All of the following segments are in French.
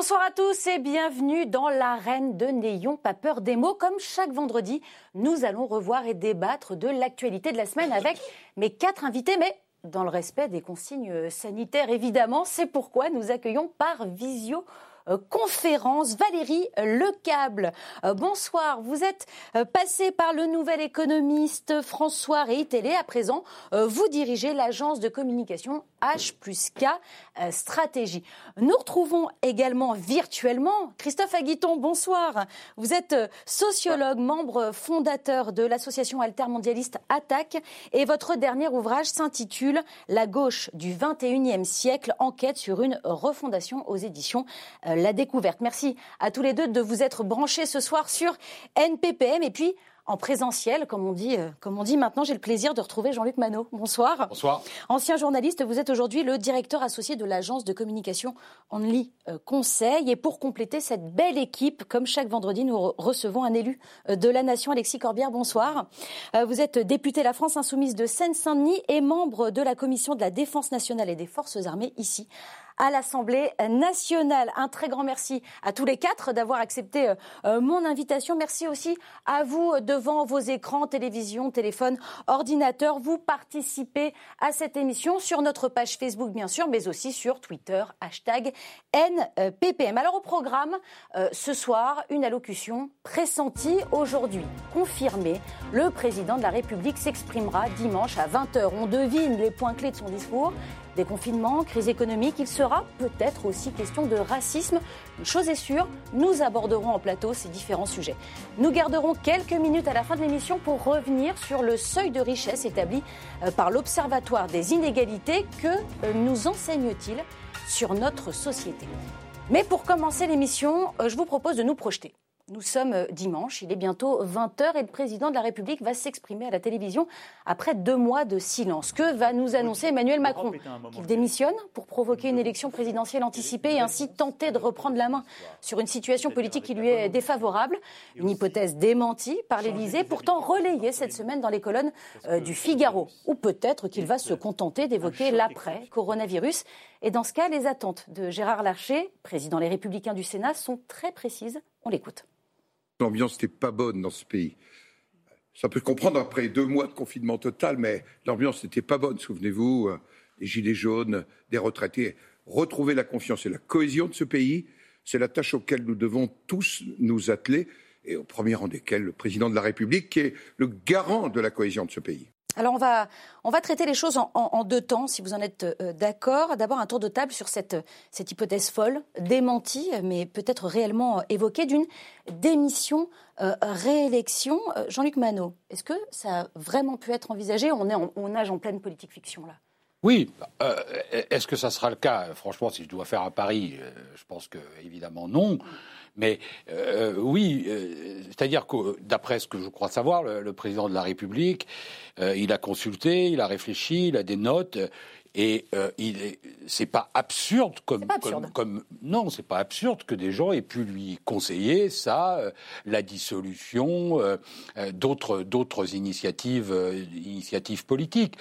Bonsoir à tous et bienvenue dans l'arène de N'ayons pas peur des mots. Comme chaque vendredi, nous allons revoir et débattre de l'actualité de la semaine avec mes quatre invités, mais dans le respect des consignes sanitaires évidemment. C'est pourquoi nous accueillons par visio euh, conférence. Valérie Lecable, euh, bonsoir. Vous êtes euh, passé par le nouvel économiste François Réitélé. À présent, vous dirigez l'agence de communication H plus K Stratégie. Nous retrouvons également virtuellement Christophe Aguiton. Bonsoir. Vous êtes sociologue, membre fondateur de l'association altermondialiste Attaque et votre dernier ouvrage s'intitule La gauche du 21e siècle, enquête sur une refondation aux éditions la découverte. Merci à tous les deux de vous être branchés ce soir sur NPPM. Et puis, en présentiel, comme on dit, euh, comme on dit maintenant, j'ai le plaisir de retrouver Jean-Luc Manot. Bonsoir. Bonsoir. Ancien journaliste, vous êtes aujourd'hui le directeur associé de l'agence de communication Only euh, Conseil. Et pour compléter cette belle équipe, comme chaque vendredi, nous recevons un élu euh, de la nation, Alexis Corbière. Bonsoir. Vous êtes député La France Insoumise de Seine-Saint-Denis et membre de la commission de la Défense nationale et des Forces armées ici à l'Assemblée nationale. Un très grand merci à tous les quatre d'avoir accepté euh, euh, mon invitation. Merci aussi à vous euh, devant vos écrans, télévision, téléphone, ordinateur. Vous participez à cette émission sur notre page Facebook, bien sûr, mais aussi sur Twitter, hashtag NPPM. Alors au programme, ce soir, une allocution pressentie aujourd'hui, confirmée. Le président de la République s'exprimera dimanche à 20h. On devine les points clés de son discours. Déconfinement, crise économique, il sera peut-être aussi question de racisme. Une chose est sûre, nous aborderons en plateau ces différents sujets. Nous garderons quelques minutes à la fin de l'émission pour revenir sur le seuil de richesse établi euh, par l'Observatoire des inégalités. Que euh, nous enseigne-t-il sur notre société Mais pour commencer l'émission, euh, je vous propose de nous projeter. Nous sommes euh, dimanche, il est bientôt 20h et le président de la République va s'exprimer à la télévision après deux mois de silence. Que va nous annoncer Emmanuel Macron Qu'il démissionne pour provoquer une élection présidentielle anticipée et ainsi tenter de reprendre la main sur une situation politique qui lui est défavorable. Une hypothèse démentie par l'Élysée, pourtant relayée cette semaine dans les colonnes euh, du Figaro. Ou peut-être qu'il va se contenter d'évoquer l'après-coronavirus. Et dans ce cas, les attentes de Gérard Larcher, président Les Républicains du Sénat, sont très précises. On l'écoute. L'ambiance n'était pas bonne dans ce pays. Ça peut comprendre après deux mois de confinement total, mais l'ambiance n'était pas bonne. Souvenez-vous, euh, des gilets jaunes, des retraités. Retrouver la confiance et la cohésion de ce pays, c'est la tâche auquel nous devons tous nous atteler, et au premier rang desquels le président de la République, qui est le garant de la cohésion de ce pays. Alors on va, on va traiter les choses en, deux temps, si vous en êtes euh, d'accord. D'abord un tour de table sur cette, cette hypothèse folle, démentie, mais peut-être réellement évoquée, d'une démission, euh, réélection. Euh, Jean-Luc Manot, est-ce que ça a vraiment pu être envisagé? On, est on nage en pleine politique fiction là. Oui. Est-ce que ça sera le cas? Franchement, si je dois faire à Paris, je pense que évidemment non. Mais euh, oui, euh, c'est-à-dire que d'après ce que je crois savoir, le, président de la République, euh, il a consulté, il a réfléchi, il a des notes. Et euh, c'est pas absurde comme, pas absurde. comme, non, c'est pas absurde que des gens aient pu lui conseiller ça, la dissolution, d'autres d'autres initiatives initiatives politiques,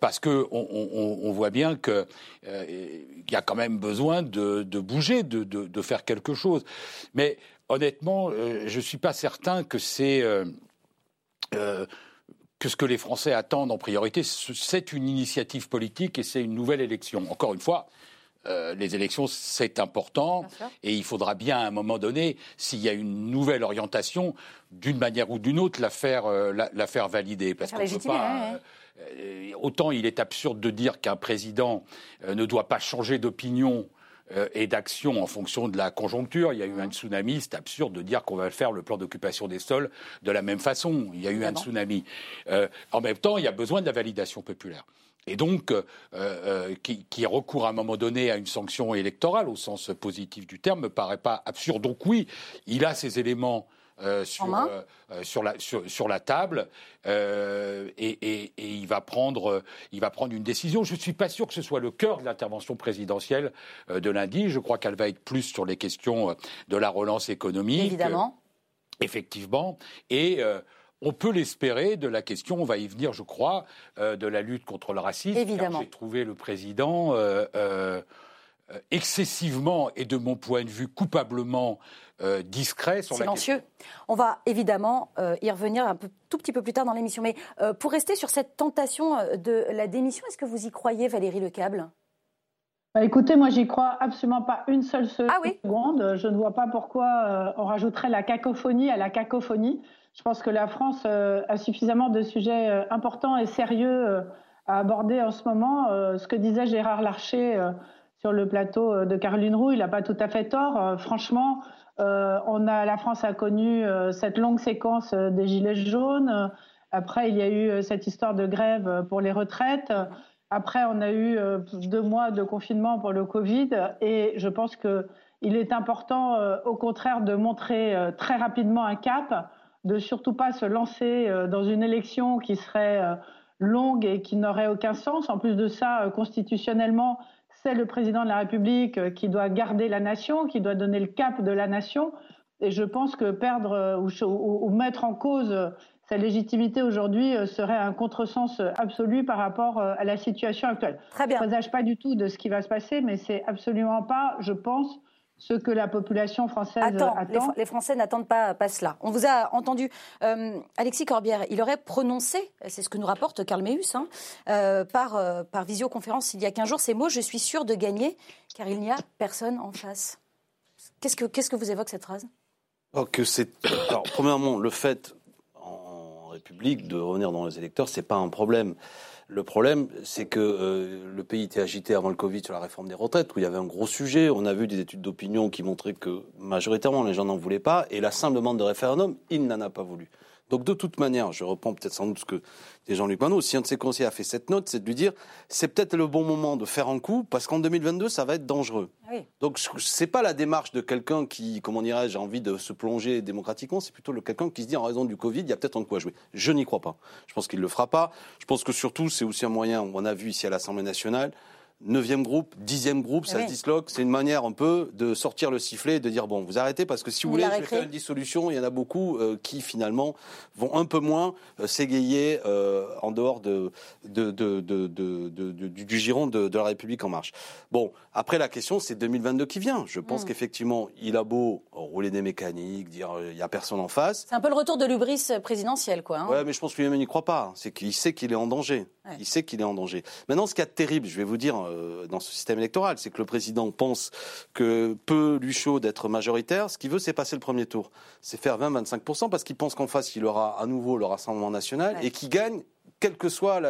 parce que on, on, on, voit bien que il y a quand même besoin de, de bouger, de, de, de, faire quelque chose. Mais honnêtement, euh, je suis pas certain que c'est euh, euh, que ce que les Français attendent en priorité, c'est une initiative politique et c'est une nouvelle élection. Encore une fois, les élections, c'est important et il faudra bien à un moment donné, s'il y a une nouvelle orientation, d'une manière ou d'une autre, la faire, la, faire valider. Parce qu'on peut pas. autant il est absurde de dire qu'un président ne doit pas changer d'opinion euh, et d'action en fonction de la conjoncture. Il y a eu un tsunami, c'est absurde de dire qu'on va faire le plan d'occupation des sols de la même façon. Il y a eu un tsunami. Euh, en même temps, il y a besoin de la validation populaire. Et donc, euh, qui, qui, recourt à un moment donné à une sanction électorale, au sens positif du terme, me paraît pas absurde. Donc oui, il a ces éléments euh, sur, euh, euh, sur, la, sur, la table et, et, il, va prendre, il va prendre une décision. Je ne suis pas sûr que ce soit le cœur de l'intervention présidentielle de lundi. Je crois qu'elle va être plus sur les questions de la relance économique. Évidemment. Effectivement. Et on peut l'espérer de la question, on va y venir, je crois, de la lutte contre le racisme. Évidemment. J'ai trouvé le président excessivement et de mon point de vue coupablement discret sur Silencieux. On va évidemment y revenir un peu, tout petit peu plus tard dans l'émission. Mais pour rester sur cette tentation de la démission, est-ce que vous y croyez, Valérie Lecable? Bah, écoutez, moi, j'y crois absolument pas une seule ah seconde. Je ne vois pas pourquoi on rajouterait la cacophonie à la cacophonie. Je pense que la France euh, a suffisamment de sujets euh, importants et sérieux euh, à aborder en ce moment. Ce que disait Gérard Larcher sur le plateau de Caroline Roux, il n'a pas tout à fait tort. Franchement, on a, la France a connu cette longue séquence des gilets jaunes. Après, il y a eu cette histoire de grève pour les retraites. Après, on a eu deux mois de confinement pour le Covid. Et je pense qu'il est important, au contraire, de montrer très rapidement un cap de surtout pas se lancer euh, dans une élection qui serait euh, longue et qui n'aurait aucun sens. En plus de ça, euh, constitutionnellement, c'est le président de la République qui doit garder la nation, qui doit donner le cap de la nation. Et je pense que perdre ou, mettre en cause sa légitimité aujourd'hui serait un contresens absolu par rapport à la situation actuelle. Très bien. Je ne présage pas du tout de ce qui va se passer, mais c'est absolument pas, je pense, ce que la population française attend. Les, Français n'attendent pas, pas, cela. On vous a entendu, euh, Alexis Corbière, il aurait prononcé, c'est ce que nous rapporte Karl Meus, hein, euh, par, euh, par visioconférence il y a 15 jours, ces mots Je suis sûr de gagner, car il n'y a personne en face. Qu'est-ce que, qu'est-ce que vous évoque cette phrase? Oh, que c'est, alors, Premièrement, le fait en République de revenir dans les électeurs, c'est pas un problème. Le problème, c'est que euh, le pays était agité avant le Covid sur la réforme des retraites, où il y avait un gros sujet. On a vu des études d'opinion qui montraient que majoritairement les gens n'en voulaient pas. Et la simple demande de référendum, il n'en a pas voulu. Donc de toute manière, je reprends peut-être sans doute ce que des Jean-Luc Manot, si un de ses conseillers a fait cette note, c'est de lui dire c'est peut-être le bon moment de faire un coup parce qu'en 2022 ça va être dangereux. Ah oui. Donc c'est pas la démarche de quelqu'un qui, comment dirais-je, a envie de se plonger démocratiquement, c'est plutôt le quelqu'un qui se dit en raison du Covid, il y a peut-être un coup à jouer. Je n'y crois pas. Je pense qu'il le fera pas. Je pense que surtout c'est aussi un moyen, on a vu ici à l'Assemblée nationale, neuvième groupe, dixième groupe, ça se disloque. C'est une manière un peu de sortir le sifflet et de dire bon, vous arrêtez parce que si vous, voulez, je vais faire une dissolution. Il y en a beaucoup euh, qui finalement vont un peu moins euh, s'égayer euh, en dehors de, de, de, du, giron de, la République en marche. Bon, après la question, c'est 2022 qui vient. Je pense mm. qu'effectivement, il a beau rouler des mécaniques, dire il y a personne en face. C'est un peu le retour de l'ubris présidentiel, quoi. Hein. Ouais, mais je pense que lui-même n'y croit pas. C'est qu'il sait qu'il est en danger. Il sait qu'il est en danger. Maintenant, ce qui est terrible, je vais vous dire euh, dans ce système électoral, c'est que le président pense que peut lui chaud d'être majoritaire. Ce qu'il veut, c'est passer le premier tour. C'est faire 20-25%, parce qu'il pense qu'en face, il aura à nouveau le Rassemblement national et qu'il gagne, quel que soit,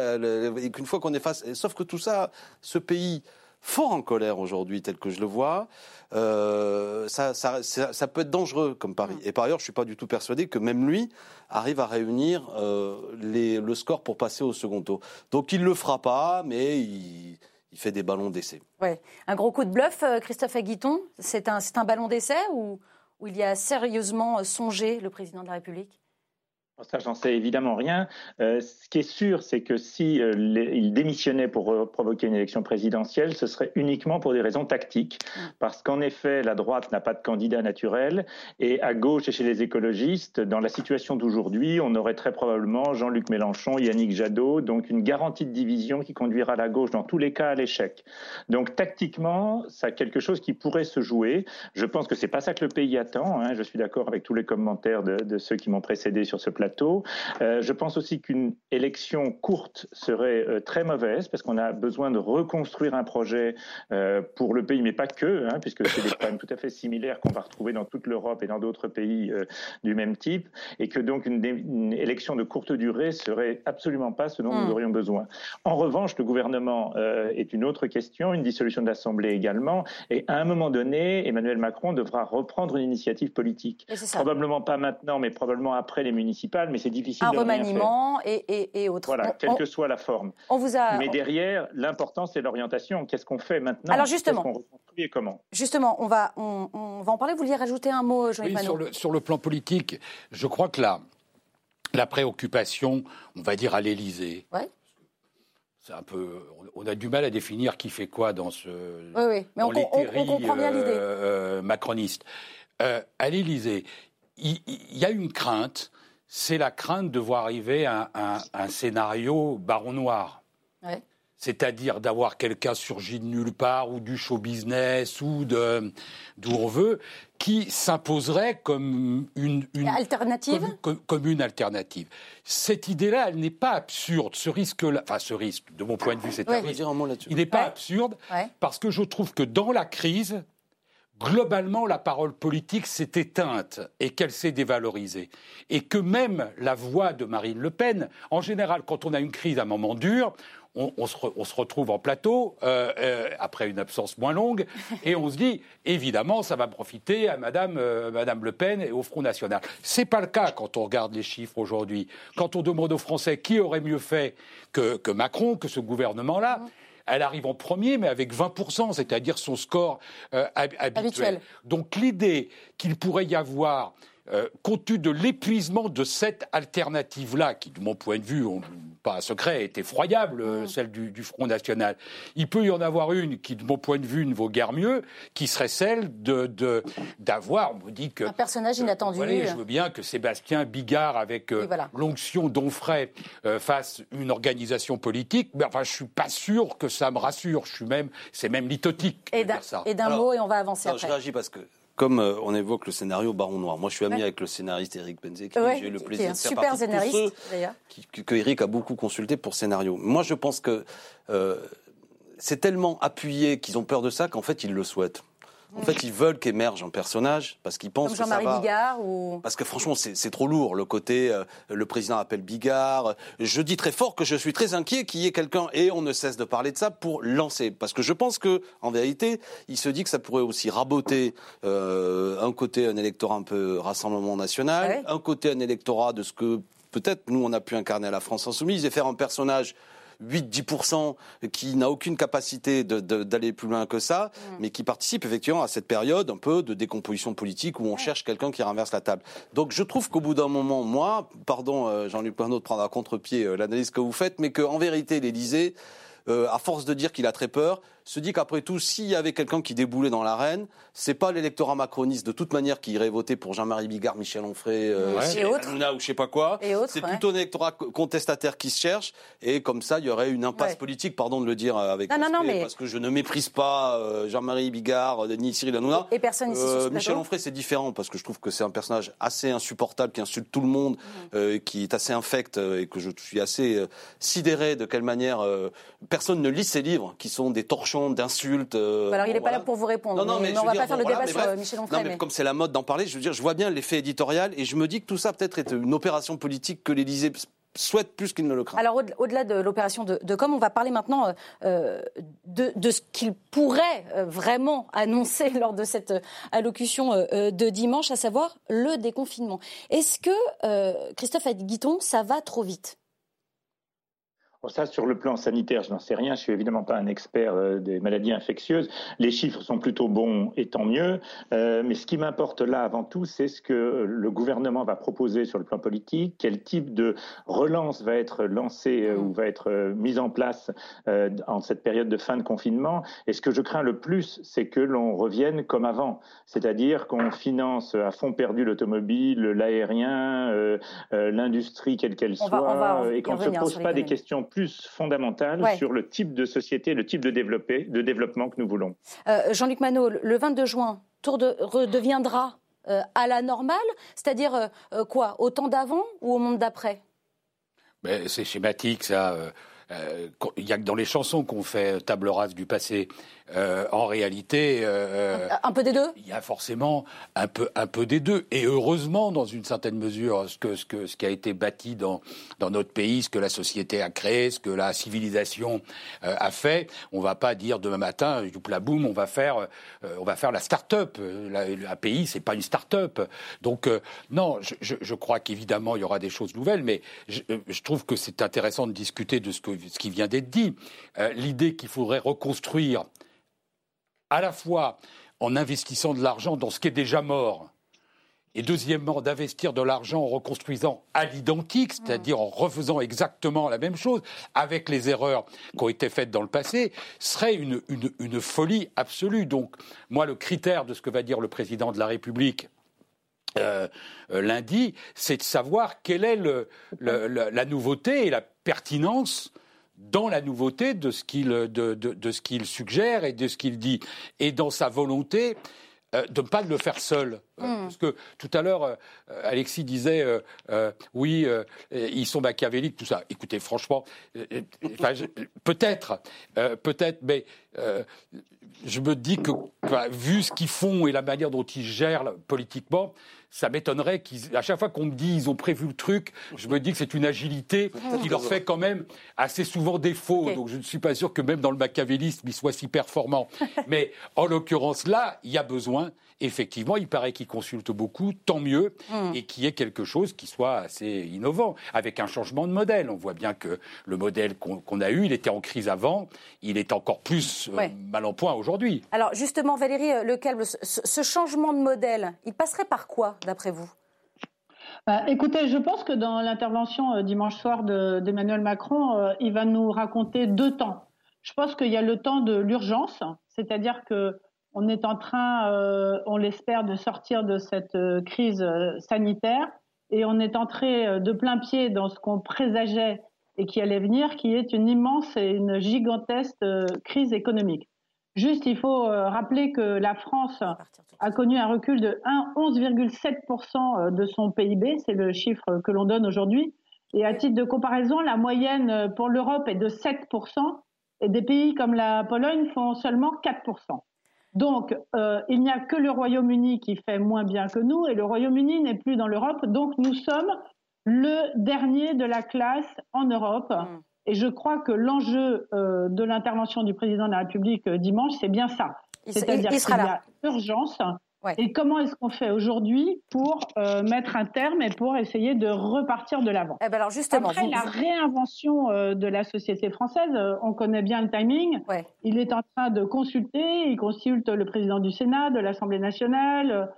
et qu'une fois qu'on est face. Sauf que tout ça, ce pays fort en colère aujourd'hui, tel que je le vois, euh, ça, ça, peut être dangereux comme pari. Et par ailleurs, je ne suis pas du tout persuadé que même lui arrive à réunir euh, les, le score pour passer au second tour. Donc il ne le fera pas, mais il, il fait des ballons d'essai. Ouais. Un gros coup de bluff, euh, Christophe Aguiton? C'est un, ballon d'essai ou, ou il y a sérieusement songé le président de la République? Ça, j'en sais évidemment rien. Euh, ce qui est sûr, c'est que si euh, il démissionnait pour euh, provoquer une élection présidentielle, ce serait uniquement pour des raisons tactiques, mm. parce qu'en effet, la droite n'a pas de candidat naturel, et à gauche et chez les écologistes, dans la situation d'aujourd'hui, on aurait très probablement Jean-Luc Mélenchon, Yannick Jadot, donc une garantie de division qui conduira la gauche dans tous les cas à l'échec. Donc tactiquement, ça a quelque chose qui pourrait se jouer. Je pense que c'est pas ça que le pays attend. Hein. Je suis d'accord avec tous les commentaires de, de ceux qui m'ont précédé sur ce plateau euh, je pense aussi qu'une élection courte serait euh, très mauvaise parce qu'on a besoin de reconstruire un projet euh, pour le pays, mais pas que, hein, puisque c'est des problèmes tout à fait similaires qu'on va retrouver dans toute l'Europe et dans d'autres pays du même type, et que donc une, élection de courte durée serait absolument pas ce dont nous hmm. aurions besoin. En revanche, le gouvernement est une autre question, une dissolution de l'Assemblée également, et à un moment donné, Emmanuel Macron devra reprendre une initiative politique. Probablement pas maintenant, mais probablement après les municipales mais c'est difficile. Un remaniement et, et, et, autres. Voilà, quelle que soit la forme. On vous a... Mais derrière, l'important, c'est l'orientation. Qu'est-ce qu'on fait maintenant Alors justement, qu'on reconstruit et comment Justement, on va, on, va en parler. Vous vouliez rajouter un mot, Jean-Yves oui, sur le, sur le plan politique, je crois que la, la préoccupation, on va dire à l'Élysée, ouais. c'est un peu, on a du mal à définir qui fait quoi dans ce, oui, oui. Mais on, comprend bien l'idée. Euh, euh, macroniste. Euh, à l'Élysée, il y, a une crainte c'est la crainte de voir arriver un, scénario baron noir. c'est-à-dire d'avoir quelqu'un surgi de nulle part ou du show business ou d'où on veut, qui s'imposerait comme une, alternative. Comme, une alternative. Cette idée-là, elle n'est pas absurde. Ce risque-là, enfin ce risque, de mon point de vue, c'est un risque. Il n'est pas absurde parce que je trouve que dans la crise, globalement, la parole politique s'est éteinte et qu'elle s'est dévalorisée. Et que même la voix de Marine Le Pen, en général, quand on a une crise à un moment dur, on, se, retrouve en plateau euh, euh, après une absence moins longue et on se dit évidemment ça va profiter à Madame, euh, Madame Le Pen et au Front National. C'est pas le cas quand on regarde les chiffres aujourd'hui. Quand on demande aux Français qui aurait mieux fait que, que Macron, que ce gouvernement-là, mmh elle arrive en premier, mais avec 20%, c'est-à-dire son score euh, habituel. Donc l'idée qu'il pourrait y avoir euh, compte tenu de l'épuisement de cette alternative-là, qui, de mon point de vue, pas un secret, est effroyable, euh, mm. celle du, Front National, il peut y en avoir une qui, de mon point de vue, ne vaut guère mieux, qui serait celle de d'avoir, on me dit que... Un personnage inattendu. je veux bien que Sébastien Bigard, avec euh, l'onction d'Onfray, fasse une organisation politique, mais enfin, je suis pas sûr que ça me rassure. Je suis même, c'est même lithotique. Et d'un mot, et on va avancer après. Je réagis parce que comme euh, on évoque le scénario Baron Noir, moi je suis ami avec le scénariste Eric Benzeki, j'ai eu le plaisir de faire super scénariste, de ceux que Eric a beaucoup consulté pour scénario. Moi je pense que euh, c'est tellement appuyé qu'ils ont peur de ça qu'en fait ils le souhaitent. En fait, ils veulent qu'émerge un personnage parce qu'ils pensent Comme Jean-Marie Bigard ou... Parce que franchement, c'est trop lourd, le côté euh, le président appelle Bigard. Je dis très fort que je suis très inquiet qu'il y ait quelqu'un, et on ne cesse de parler de ça, pour lancer. Parce que je pense que, en vérité, il se dit que ça pourrait aussi raboter euh, un côté un électorat un peu Rassemblement national, un côté un électorat de ce que peut-être nous on a pu incarner à la France insoumise et faire un personnage 8-10% qui n'a aucune capacité d'aller plus loin que ça, mm. mais qui participe effectivement à cette période un peu de décomposition politique où on cherche quelqu'un qui renverse la table. Donc je trouve qu'au bout d'un moment, moi, pardon euh, Jean-Luc Pernaud de prendre à contre-pied euh, l'analyse que vous faites, mais qu'en vérité l'Élysée, euh, à force de dire qu'il a très peur, se dit qu'après tout, s'il y avait quelqu'un qui déboulait dans l'arène, c'est pas l'électorat macroniste de toute manière qui irait voter pour Jean-Marie Bigard, Michel Onfray, euh, ou je sais pas quoi. C'est plutôt un électorat contestataire qui se cherche, et comme ça, il y aurait une impasse politique, pardon de le dire avec non, non, mais... parce que je ne méprise pas euh, Jean-Marie Bigard euh, ni Cyril Hanouna. Et personne ici euh, Michel Onfray, c'est différent parce que je trouve que c'est un personnage assez insupportable qui insulte tout le monde, mmh. qui est assez infect et que je suis assez sidéré de quelle manière personne ne lit ses livres, qui sont des d'insultes. Euh, alors il n'est pas là pour vous répondre. Non, mais, on ne va pas faire le débat sur euh, Michel Onfray. Non, mais, comme c'est la mode d'en parler, je veux dire, je vois bien l'effet éditorial et je me dis que tout ça peut-être est une opération politique que l'Élysée souhaite plus qu'il ne le craint. Alors au-delà de l'opération de, de, com, on va parler maintenant euh, de, de, ce qu'il pourrait vraiment annoncer lors de cette allocution de dimanche, à savoir le déconfinement. Est-ce que, Christophe Guiton, ça va trop vite? Ça, sur le plan sanitaire, je n'en sais rien. Je suis évidemment pas un expert euh, des maladies infectieuses. Les chiffres sont plutôt bons et tant mieux. Euh, mais ce qui m'importe là, avant tout, c'est ce que le gouvernement va proposer sur le plan politique, quel type de relance va être lancé euh, ou va être mise en place en cette période de fin de confinement. Et ce que je crains le plus, c'est que l'on revienne comme avant, c'est-à-dire qu'on finance à fond perdu l'automobile, l'aérien, l'industrie quelle qu'elle soit, et qu'on ne se pose pas des questions plus fondamentale sur le type de société, le type de, de développement que nous voulons. Euh, Jean-Luc Manot, le 22 juin, Tour de, redeviendra euh, à la normale, c'est-à-dire euh, quoi, au temps d'avant ou au monde d'après? C'est schématique, ça. Il y a que dans les chansons qu'on fait table rase du passé. Euh, en réalité, euh, un peu des deux. Il y a forcément un peu, un peu des deux, et heureusement, dans une certaine mesure, ce que, ce que, ce qui a été bâti dans dans notre pays, ce que la société a créé, ce que la civilisation euh, a fait. On va pas dire demain matin, la boum, on va faire, on va faire la start-up. Un pays, c'est pas une start-up. Donc non, je, je, je crois qu'évidemment il y aura des choses nouvelles, mais je, je trouve que c'est intéressant de discuter de ce, que, ce qui vient d'être dit. L'idée qu'il faudrait reconstruire à la fois en investissant de l'argent dans ce qui est déjà mort, et deuxièmement, d'investir de l'argent en reconstruisant à l'identique, c'est-à-dire en refaisant exactement la même chose, avec les erreurs qui ont été faites dans le passé, serait une, folie absolue. Donc, moi, le critère de ce que va dire le président de la République euh, euh, lundi, c'est de savoir quelle est la nouveauté et la pertinence dans la nouveauté de ce qu'il de, de, ce qu'il suggère et de ce qu'il dit, et dans sa volonté euh, de ne pas le faire seul. Euh, hmm. Parce que tout à l'heure, euh, Alexis disait oui, ils sont machiavéliques, tout ça. Écoutez, franchement, peut-être, peut-être, mais je me dis que, vu ce qu'ils font et la manière dont ils gèrent politiquement, ça m'étonnerait qu'à chaque fois qu'on me dit ils ont prévu le truc, je me dis que c'est une agilité qui leur fait quand même assez souvent défaut. Donc je ne suis pas sûr que même dans le machiavélisme ils soient si performants. Mais en l'occurrence là, il y a besoin effectivement, il paraît qu'il consulte beaucoup, tant mieux, hmm. et qu'il y ait quelque chose qui soit assez innovant, avec un changement de modèle. On voit bien que le modèle qu'on a eu, il était en crise avant, il est encore plus euh, mal en point aujourd'hui. Alors justement, Valérie euh, Lecalme, ce, ce changement de modèle, il passerait par quoi, d'après vous? Bah, écoutez, je pense que dans l'intervention euh, dimanche soir d'Emmanuel Macron, il va nous raconter deux temps. Je pense qu'il y a le temps de l'urgence, c'est-à-dire que on est en train, euh, on l'espère, de sortir de cette euh, crise euh, sanitaire et on est entré de plein pied dans ce qu'on présageait et qui allait venir, qui est une immense et une gigantesque crise économique. Juste, il faut rappeler que la France a connu un recul de 11,7% de son PIB, c'est le chiffre que l'on donne aujourd'hui. Et à titre de comparaison, la moyenne pour l'Europe est de 7%, et des pays comme la Pologne font seulement 4%. Donc, euh, il n'y a que le Royaume-Uni qui fait moins bien que nous, et le Royaume-Uni n'est plus dans l'Europe, donc nous sommes le dernier de la classe en Europe. Mm. Et je crois que l'enjeu euh, de l'intervention du président de la République euh, dimanche, c'est bien ça. C'est-à-dire qu'il y a urgence et comment est-ce qu'on fait aujourd'hui pour euh, mettre un terme et pour essayer de repartir de l'avant? Eh ben alors justement, Après la réinvention euh, de la société française, euh, on connaît bien le timing. Il est en train de consulter, il consulte le président du Sénat, de l'Assemblée nationale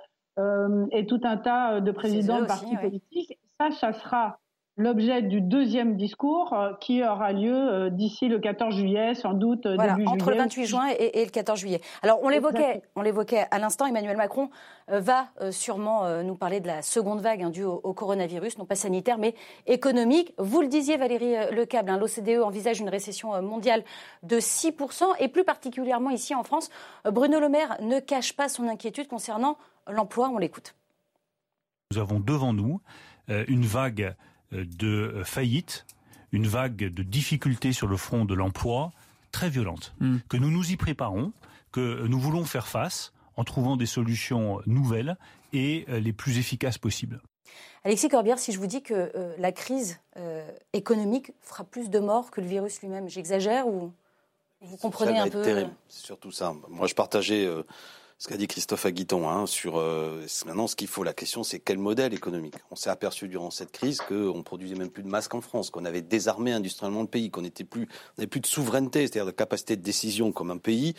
et tout un tas de présidents de partis politiques. Ça, ça sera l'objet du deuxième discours euh, qui aura lieu euh, d'ici le 14 juillet, sans doute euh, début entre le 28 juin et, le 14 juillet. Alors on l'évoquait, on l'évoquait à l'instant. Emmanuel Macron va sûrement nous parler de la seconde vague hein, due au, coronavirus, non pas sanitaire mais économique. Vous le disiez, Valérie Lecable, hein, l'OCDE envisage une récession mondiale de 6% et plus particulièrement ici en France. Bruno Le Maire ne cache pas son inquiétude concernant l'emploi. On l'écoute. Nous avons devant nous une vague de faillite, une vague de difficultés sur le front de l'emploi très violente, hmm. que nous nous y préparons, que nous voulons faire face en trouvant des solutions nouvelles et euh, les plus efficaces possibles. Alexis Corbière, si je vous dis que euh, la crise euh, économique fera plus de morts que le virus lui-même, j'exagère ou vous comprenez un peu C'est surtout ça. Moi, je partageais ce qu'a dit Christophe Aguiton hein, sur euh, maintenant ce qu'il faut. La question, c'est quel modèle économique? On s'est aperçu durant cette crise qu'on produisait même plus de masques en France, qu'on avait désarmé industriellement le pays, qu'on n'était plus, n'avait plus de souveraineté, c'est-à-dire de capacité de décision comme un pays,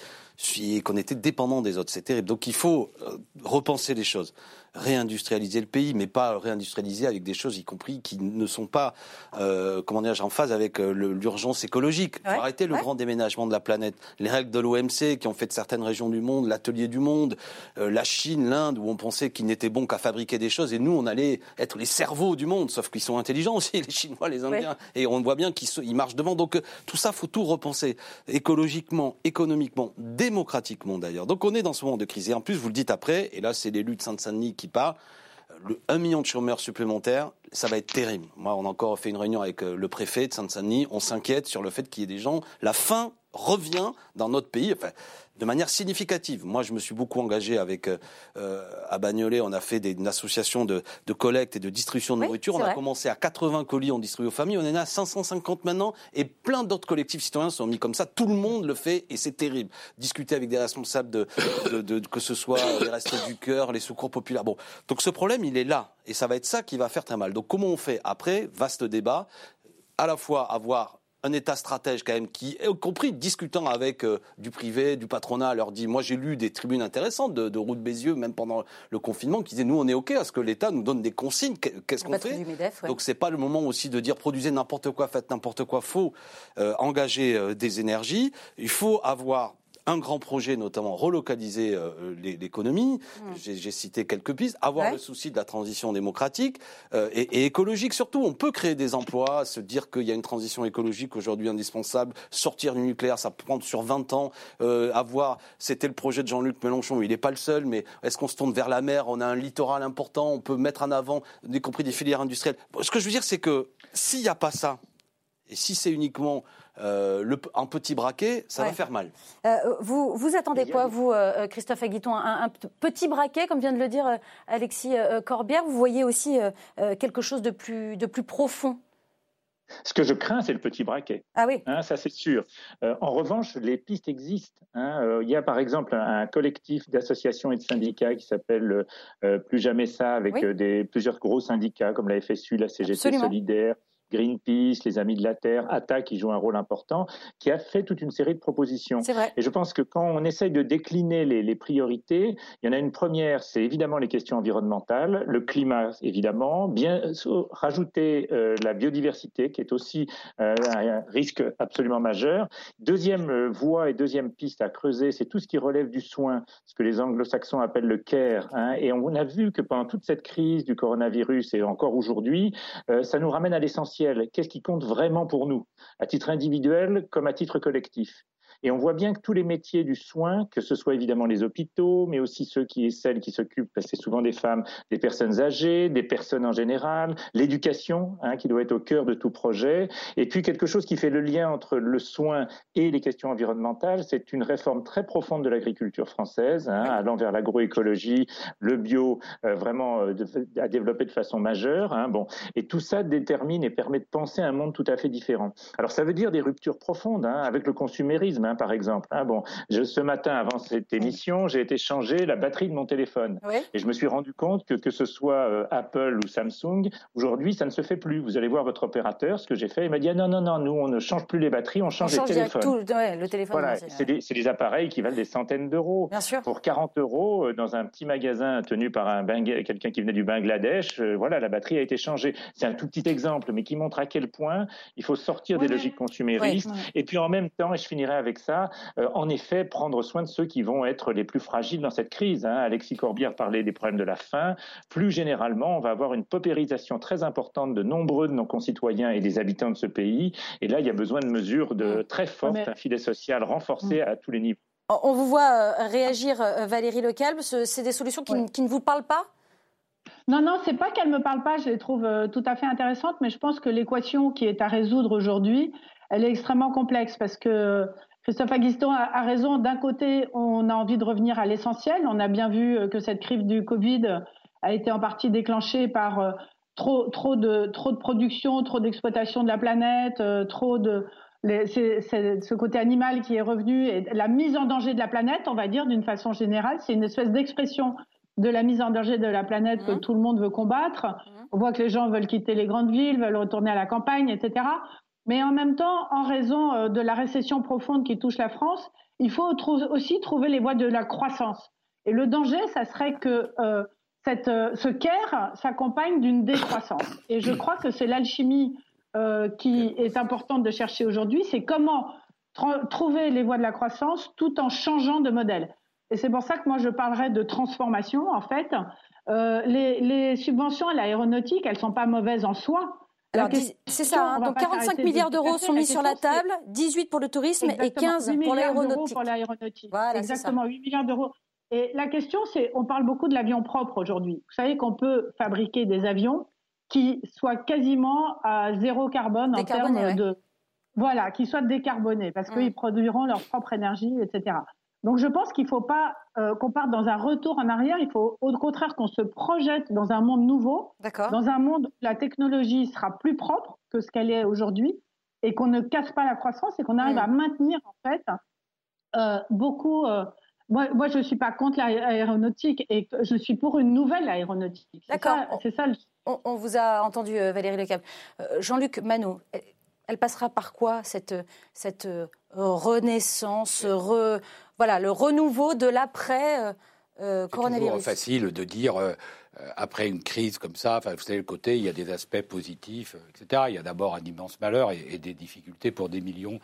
et qu'on était dépendant des autres. C'est terrible. Donc il faut euh, repenser les choses réindustrialiser le pays, mais pas réindustrialiser avec des choses, y compris qui ne sont pas, euh, comment dire, en phase avec euh, l'urgence écologique. Il faut arrêter le grand déménagement de la planète. Les règles de l'OMC qui ont fait de certaines régions du monde l'atelier du monde, euh, la Chine, l'Inde, où on pensait qu'ils n'étaient bons qu'à fabriquer des choses, et nous, on allait être les cerveaux du monde, sauf qu'ils sont intelligents aussi, les Chinois, les Indiens, et on voit bien qu'ils marchent devant. Donc tout ça, faut tout repenser, écologiquement, économiquement, démocratiquement d'ailleurs. Donc on est dans ce moment de crise. Et en plus, vous le dites après, et là c'est l'élu de Sainte-Saint-Denis qui part, le 1 million de chômeurs supplémentaires, ça va être terrible. Moi, on a encore fait une réunion avec euh, le préfet de Sainte-Saint-Denis. On s'inquiète sur le fait qu'il y ait des gens. La faim revient dans notre pays. Enfin, de manière significative. Moi, je me suis beaucoup engagé avec euh, euh, à Bagnolet. On a fait des, une association de, de, collecte et de distribution de nourriture. On a commencé à 80 colis, on distribue aux familles. On en est à 550 maintenant, et plein d'autres collectifs citoyens sont mis comme ça. Tout le monde le fait, et c'est terrible. Discuter avec des responsables de, de, de que ce soit les restos du cœur, les secours populaires. Bon, donc ce problème, il est là, et ça va être ça qui va faire très mal. Donc comment on fait après? Vaste débat. À la fois avoir un État stratège quand même qui, y compris discutant avec euh, du privé, du patronat, leur dit, moi j'ai lu des tribunes intéressantes de, de Roux de Bézieux, même pendant le confinement, qui disaient, nous on est OK à ce que l'État nous donne des consignes, qu'est-ce qu'on fait? Donc Donc c'est pas le moment aussi de dire, produisez n'importe quoi, faites n'importe quoi, faut euh, engager euh, des énergies, il faut avoir un grand projet, notamment relocaliser l'économie. Mmh. J'ai cité quelques pistes. Avoir le souci de la transition démocratique et, et, écologique surtout. On peut créer des emplois, se dire qu'il y a une transition écologique aujourd'hui indispensable, sortir du nucléaire, ça prend sur 20 ans. avoir, c'était le projet de Jean-Luc Mélenchon. Il n'est pas le seul, mais est-ce qu'on se tourne vers la mer? On a un littoral important. On peut mettre en avant, y compris des filières industrielles. Ce que je veux dire, c'est que s'il n'y a pas ça, et si c'est uniquement euh, le, un petit braquet, ça va faire mal. Euh, vous, vous attendez quoi, vous, euh, Christophe Aguiton? Un, petit braquet, comme vient de le dire Alexis Corbière? Vous voyez aussi quelque chose de plus, de plus profond? Ce que je crains, c'est le petit braquet. Ah oui. Hein, ça, c'est sûr. en revanche, les pistes existent. Hein. il y a par exemple un, collectif d'associations et de syndicats qui s'appelle Plus jamais ça, avec des, plusieurs gros syndicats comme la FSU, la CGT Solidaire, Greenpeace, les Amis de la Terre, ATA qui joue un rôle important, qui a fait toute une série de propositions. Vrai. Et je pense que quand on essaye de décliner les, priorités, il y en a une première, c'est évidemment les questions environnementales, le climat évidemment, bien rajouter euh, la biodiversité qui est aussi euh, un risque absolument majeur. Deuxième euh, voie et deuxième piste à creuser, c'est tout ce qui relève du soin, ce que les anglo-saxons appellent le care. Hein. Et on a vu que pendant toute cette crise du coronavirus et encore aujourd'hui, ça nous ramène à l'essentiel Qu'est-ce qui compte vraiment pour nous, à titre individuel comme à titre collectif? Et on voit bien que tous les métiers du soin, que ce soit évidemment les hôpitaux, mais aussi ceux qui et celles qui s'occupent, c'est souvent des femmes, des personnes âgées, des personnes en général, l'éducation, hein, qui doit être au cœur de tout projet, et puis quelque chose qui fait le lien entre le soin et les questions environnementales, c'est une réforme très profonde de l'agriculture française, hein, allant vers l'agroécologie, le bio, euh, vraiment euh, à développer de façon majeure. Hein, bon, et tout ça détermine et permet de penser un monde tout à fait différent. Alors ça veut dire des ruptures profondes avec le consumérisme. Hein, par exemple. Ah bon, ce matin, avant cette émission, j'ai été changer la batterie de mon téléphone. Et je me suis rendu compte que que ce soit euh, Apple ou Samsung, aujourd'hui, ça ne se fait plus. Vous allez voir votre opérateur, ce que j'ai fait, il m'a dit ah, non, non, non, nous, on ne change plus les batteries, on change, les téléphones. Tout, le téléphone. Voilà, c'est des, des, appareils qui valent des centaines d'euros. Pour 40 euros, euh, dans un petit magasin tenu par un quelqu'un qui venait du Bangladesh, euh, voilà, la batterie a été changée. C'est un tout petit exemple, mais qui montre à quel point il faut sortir des logiques consuméristes. Et puis en même temps, et je finirai avec ça, euh, en effet, prendre soin de ceux qui vont être les plus fragiles dans cette crise. Hein. Alexis Corbière parlait des problèmes de la faim. Plus généralement, on va avoir une paupérisation très importante de nombreux de nos concitoyens et des habitants de ce pays. Et là, il y a besoin de mesures de mm. très fortes, un filet social renforcé mm. à tous les niveaux. On vous voit euh, réagir, euh, Valérie Lecalbe. C'est des solutions qui, ne vous parlent pas? Non, non, c'est pas qu'elles me parlent pas, je les trouve tout à fait intéressantes, mais je pense que l'équation qui est à résoudre aujourd'hui, elle est extrêmement complexe parce que Christophe Aguiston a, raison. D'un côté, on a envie de revenir à l'essentiel. On a bien vu euh, que cette crise du Covid a été en partie déclenchée par euh, trop, trop, de, trop de production, trop d'exploitation de la planète, euh, trop de ce côté animal qui est revenu et la mise en danger de la planète, on va dire d'une façon générale, c'est une espèce d'expression de la mise en danger de la planète que mmh. tout le monde veut combattre. Mmh. On voit que les gens veulent quitter les grandes villes, veulent retourner à la campagne, etc. Mais en même temps, en raison euh, de la récession profonde qui touche la France, il faut aussi trouver les voies de la croissance. Et le danger, ça serait que euh, euh, ce care s'accompagne d'une décroissance. Et je crois que c'est l'alchimie qui est importante de chercher aujourd'hui, c'est comment trouver les voies de la croissance tout en changeant de modèle. Et c'est pour ça que moi je parlerai de transformation. En fait, les, les subventions à l'aéronautique, elles sont pas mauvaises en soi, c'est ça. Hein. Donc 45 milliards d'euros sont mis sur la table, 18 pour le tourisme et 15 pour l'aéronautique. Voilà, Exactement, 8 milliards d'euros. Et la question, c'est, on parle beaucoup de l'avion propre aujourd'hui. Vous savez qu'on peut fabriquer des avions qui soient quasiment à zéro carbone en termes de, voilà, qui soient décarbonés parce mm. qu'ils produiront leur propre énergie, etc. Donc je pense qu'il ne faut pas euh, qu'on parte dans un retour en arrière, il faut au contraire qu'on se projette dans un monde nouveau, dans un monde où la technologie sera plus propre que ce qu'elle est aujourd'hui et qu'on ne casse pas la croissance et qu'on arrive à maintenir en fait euh, beaucoup. Euh, moi, moi, je ne suis pas contre l'aéronautique et je suis pour une nouvelle aéronautique. D'accord. C'est ça. on, vous a entendu, Valérie Lecable. Jean-Luc Manot, elle passera par quoi cette, cette renaissance, re, voilà, le renouveau de l'après, euh, euh, coronavirus. C'est facile de dire euh, après une crise comme ça, vous savez, le côté, il y a des aspects positifs, etc. Il y a d'abord un immense malheur et, des difficultés pour des millions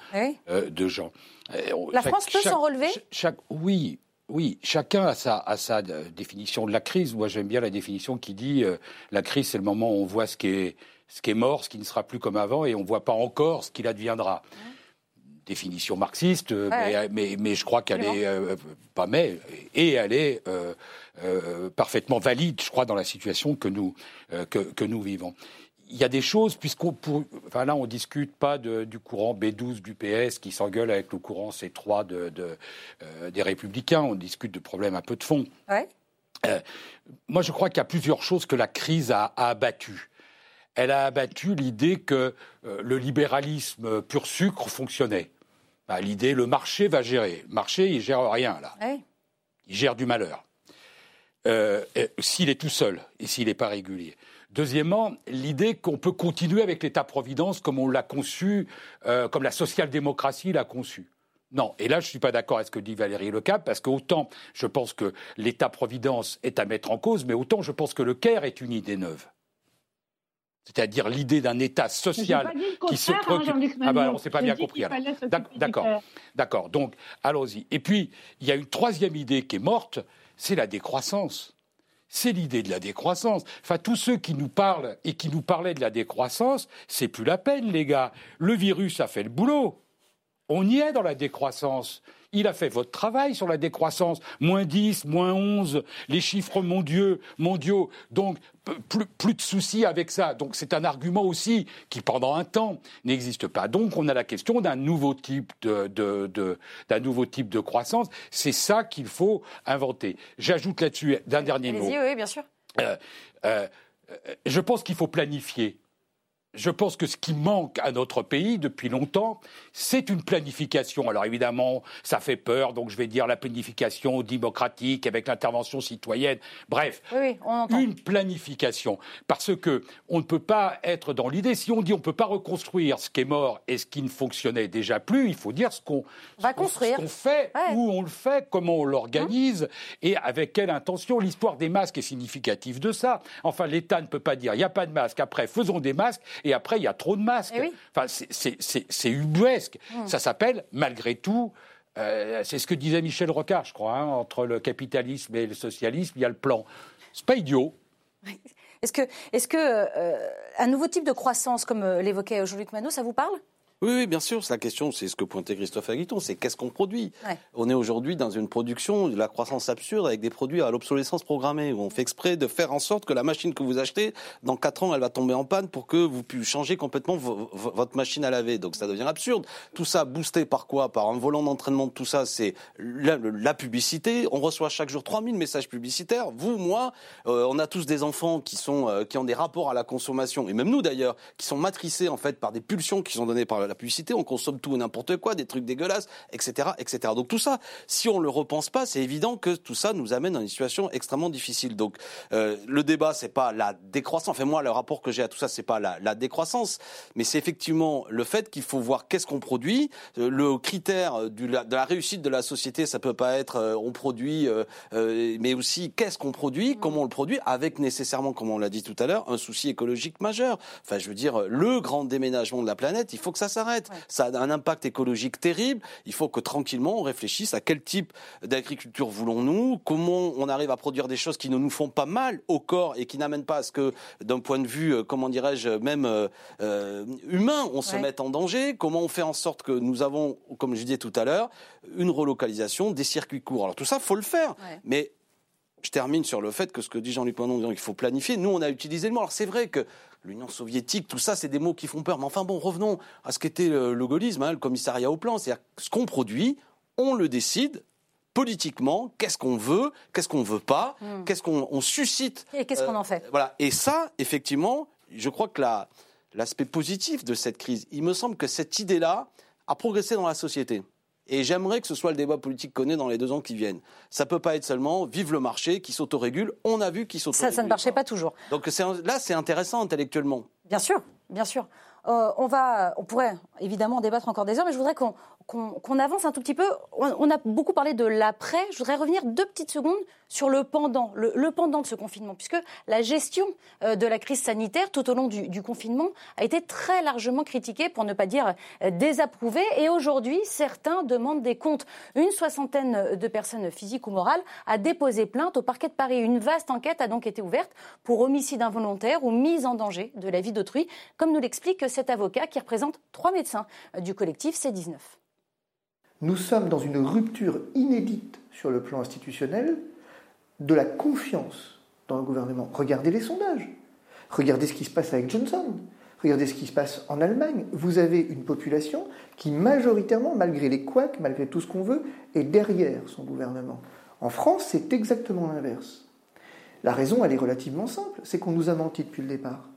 de gens. La France peut s'en relever chaque, Oui, oui, chacun a sa, a sa, définition de la crise. Moi, j'aime bien la définition qui dit la crise, c'est le moment où on voit ce qui est ce qui est mort, ce qui ne sera plus comme avant, et on ne voit pas encore ce qu'il adviendra. Définition marxiste, mais, mais, je crois qu'elle est euh, pas mais et elle est euh, euh, parfaitement valide, je crois, dans la situation que nous que, nous vivons il y a des choses, puisqu'on enfin là, on discute pas du courant B12 du PS qui s'engueule avec le courant C3 de, des Républicains. On discute de problèmes un peu de fond. moi, je crois qu'il y a plusieurs choses que la crise a, a abattues elle a abattu l'idée que euh, le libéralisme pur sucre fonctionnait. Bah, l'idée, le marché va gérer. Le marché, il gère rien, là. Il gère du malheur. Euh, s'il est tout seul et s'il n'est pas régulier. Deuxièmement, l'idée qu'on peut continuer avec l'État-providence comme on l'a conçu, euh, comme la social-démocratie l'a conçu. Non, et là je ne suis pas d'accord avec ce que dit Valérie Lecap, parce qu'autant je pense que l'État-providence est à mettre en cause, mais autant je pense que le Caire est une idée neuve c'est-à-dire l'idée d'un État social qui se préoccupe. ah ben, on s'est pas bien compris. D'accord, d'accord. Donc, allons-y. Et puis, il y a une troisième idée qui est morte, c'est la décroissance. C'est l'idée de la décroissance. Enfin, tous ceux qui nous parlent et qui nous parlaient de la décroissance, c'est plus la peine, les gars. Le virus a fait le boulot. On y est dans la décroissance. Il a fait votre travail sur la décroissance. Moins 10, moins 11, les chiffres mondiaux. mondiaux. Donc, plus, de soucis avec ça. Donc, c'est un argument aussi qui, pendant un temps, n'existe pas. Donc, on a la question d'un nouveau type de, d'un nouveau type de croissance. C'est ça qu'il faut inventer. J'ajoute là-dessus d'un dernier mot. Oui, bien sûr. Euh, euh, je pense qu'il faut planifier je pense que ce qui manque à notre pays depuis longtemps, c'est une planification. Alors évidemment, ça fait peur, donc je vais dire la planification démocratique avec l'intervention citoyenne. Bref, une planification. Parce que on ne peut pas être dans l'idée, si on dit on ne peut pas reconstruire ce qui est mort et ce qui ne fonctionnait déjà plus, il faut dire ce qu'on fait, où on le fait, comment on l'organise et avec quelle intention. L'histoire des masques est significative de ça. Enfin, l'État ne peut pas dire il n'y a pas de masque, après faisons des masques et après il y a trop de masques. Eh enfin, c'est ubuesque. Hmm. Ça s'appelle, malgré tout, euh, c'est ce que disait Michel Rocard, je crois, hein, entre le capitalisme et le socialisme, il y a le plan. C'est pas idiot. Est-ce que, est -ce que euh, un nouveau type de croissance, comme euh, l'évoquait Jean-Luc Manot, ça vous parle? Oui, oui, bien sûr. La question, c'est ce que pointait Christophe Aguiton, c'est qu'est-ce qu'on produit On est aujourd'hui dans une production de la croissance absurde avec des produits à l'obsolescence programmée, où on fait exprès de faire en sorte que la machine que vous achetez, dans 4 ans, elle va tomber en panne pour que vous puissiez changer complètement votre machine à laver. Donc ça devient absurde. Tout ça boosté par quoi? Par un volant d'entraînement de tout ça, c'est la, publicité. On reçoit chaque jour 3000 messages publicitaires. Vous, moi, euh, on a tous des enfants qui, sont, euh, qui ont des rapports à la consommation, et même nous d'ailleurs, qui sont matricés en fait par des pulsions qui sont données par la publicité, on consomme tout et n'importe quoi, des trucs dégueulasses, etc., etc. Donc tout ça, si on le repense pas, c'est évident que tout ça nous amène dans une situation extrêmement difficile. Donc euh, le débat, c'est pas la décroissance. Enfin moi, le rapport que j'ai à tout ça, c'est pas la, la, décroissance, mais c'est effectivement le fait qu'il faut voir qu'est-ce qu'on produit. Euh, le critère du, de la réussite de la société, ça peut pas être euh, on produit, mais aussi qu'est-ce qu'on produit, comment on le produit, avec nécessairement, comme on l'a dit tout à l'heure, un souci écologique majeur. Enfin, je veux dire, le grand déménagement de la planète, il faut que ça s'arrête. Ça a un impact écologique terrible. Il faut que tranquillement on réfléchisse à quel type d'agriculture voulons-nous, comment on arrive à produire des choses qui ne nous font pas mal au corps et qui n'amènent pas à ce que, d'un point de vue, euh, comment dirais-je, même euh, euh, humain, on se mette en danger. Comment on fait en sorte que nous avons, comme je disais tout à l'heure, une relocalisation, des circuits courts. Alors tout ça, faut le faire. Mais je termine sur le fait que ce que dit Jean-Luc Manon, qu'il faut planifier. Nous, on a utilisé le mot. Alors c'est vrai que l'Union soviétique, tout ça, c'est des mots qui font peur. Mais enfin bon, revenons à ce qu'était le, gaullisme, hein, le commissariat au plan. C'est-à-dire ce qu'on produit, on le décide politiquement, qu'est-ce qu'on veut, qu'est-ce qu'on veut pas, hmm. qu'est-ce qu'on suscite. Et qu'est-ce qu'on en fait? euh, Voilà. Et ça, effectivement, je crois que l'aspect positif de cette crise, il me semble que cette idée-là a progressé dans la société. Et j'aimerais que ce soit le débat politique qu'on ait dans les deux ans qui viennent. Ça peut pas être seulement vive le marché qui s'autorégule. On a vu qu'il s'autorégule. Ça, ça ne marchait pas toujours. Donc là, c'est intéressant intellectuellement. Bien sûr, bien sûr. Euh, on va, on pourrait évidemment débattre encore des heures, mais je voudrais qu'on qu'on avance un tout petit peu. On, a beaucoup parlé de l'après. Je voudrais revenir deux petites secondes sur le pendant, le, pendant de ce confinement, puisque la gestion euh, de la crise sanitaire tout au long du, confinement a été très largement critiquée, pour ne pas dire euh, désapprouvée. Et aujourd'hui, certains demandent des comptes. Une soixantaine de personnes physiques ou morales a déposé plainte au parquet de Paris. Une vaste enquête a donc été ouverte pour homicide involontaire ou mise en danger de la vie d'autrui, comme nous l'explique cet avocat qui représente trois médecins du collectif C19. Nous sommes dans une rupture inédite sur le plan institutionnel de la confiance dans le gouvernement. Regardez les sondages. Regardez ce qui se passe avec Johnson. Regardez ce qui se passe en Allemagne. Vous avez une population qui, majoritairement, malgré les couacs, malgré tout ce qu'on veut, est derrière son gouvernement. En France, c'est exactement l'inverse. La raison, elle est relativement simple, c'est qu'on nous a menti depuis le départ.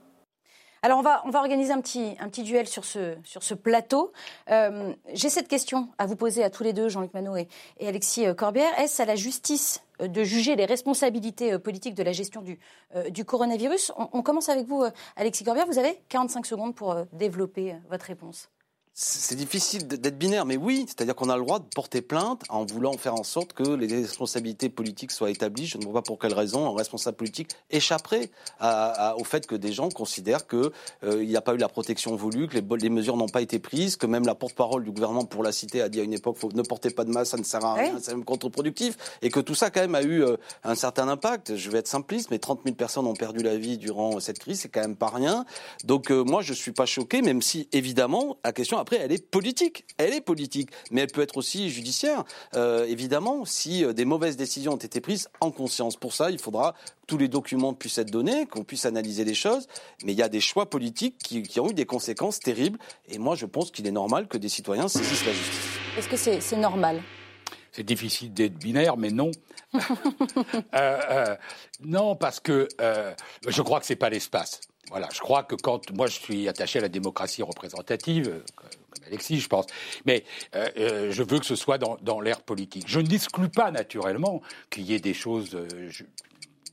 Alors on va, on va organiser un petit, duel sur ce, plateau. Euh, j'ai cette question à vous poser à tous les deux, Jean-Luc Manot et, Alexis euh, Corbière. Est-ce à la justice euh, de juger les responsabilités politiques de la gestion du, coronavirus? On, on, commence avec vous, Alexis Corbière. Vous avez 45 secondes pour développer votre réponse. C'est difficile d'être binaire, mais oui, c'est-à-dire qu'on a le droit de porter plainte en voulant faire en sorte que les responsabilités politiques soient établies. Je ne vois pas pour quelle raison un responsable politique échapperait au fait que des gens considèrent qu'il euh, n'y a pas eu la protection voulue, que les, mesures n'ont pas été prises, que même la porte-parole du gouvernement pour la cité a dit à une époque faut, ne portez pas de masse, ça ne sert à rien, c'est même contre-productif, et que tout ça quand même a eu euh, un certain impact. Je vais être simpliste, mais 30 000 personnes ont perdu la vie durant cette crise, c'est quand même pas rien. Donc euh, moi je suis pas choqué, même si évidemment la question après, elle est politique. Elle est politique, mais elle peut être aussi judiciaire, euh, évidemment, si euh, des mauvaises décisions ont été prises en conscience. Pour ça, il faudra que tous les documents puissent être donnés, qu'on puisse analyser les choses, mais il y a des choix politiques qui, qui ont eu des conséquences terribles, et moi je pense qu'il est normal que des citoyens saisissent la justice. Est-ce que c'est normal? C'est difficile d'être binaire, mais non. Euh, non, parce que je crois que c'est pas l'espace. Voilà, je crois que quand moi je suis attaché à la démocratie représentative, euh, comme Alexis, je pense, mais euh, euh, je veux que ce soit dans, dans l'ère politique. Je n'exclus pas naturellement qu'il y ait des choses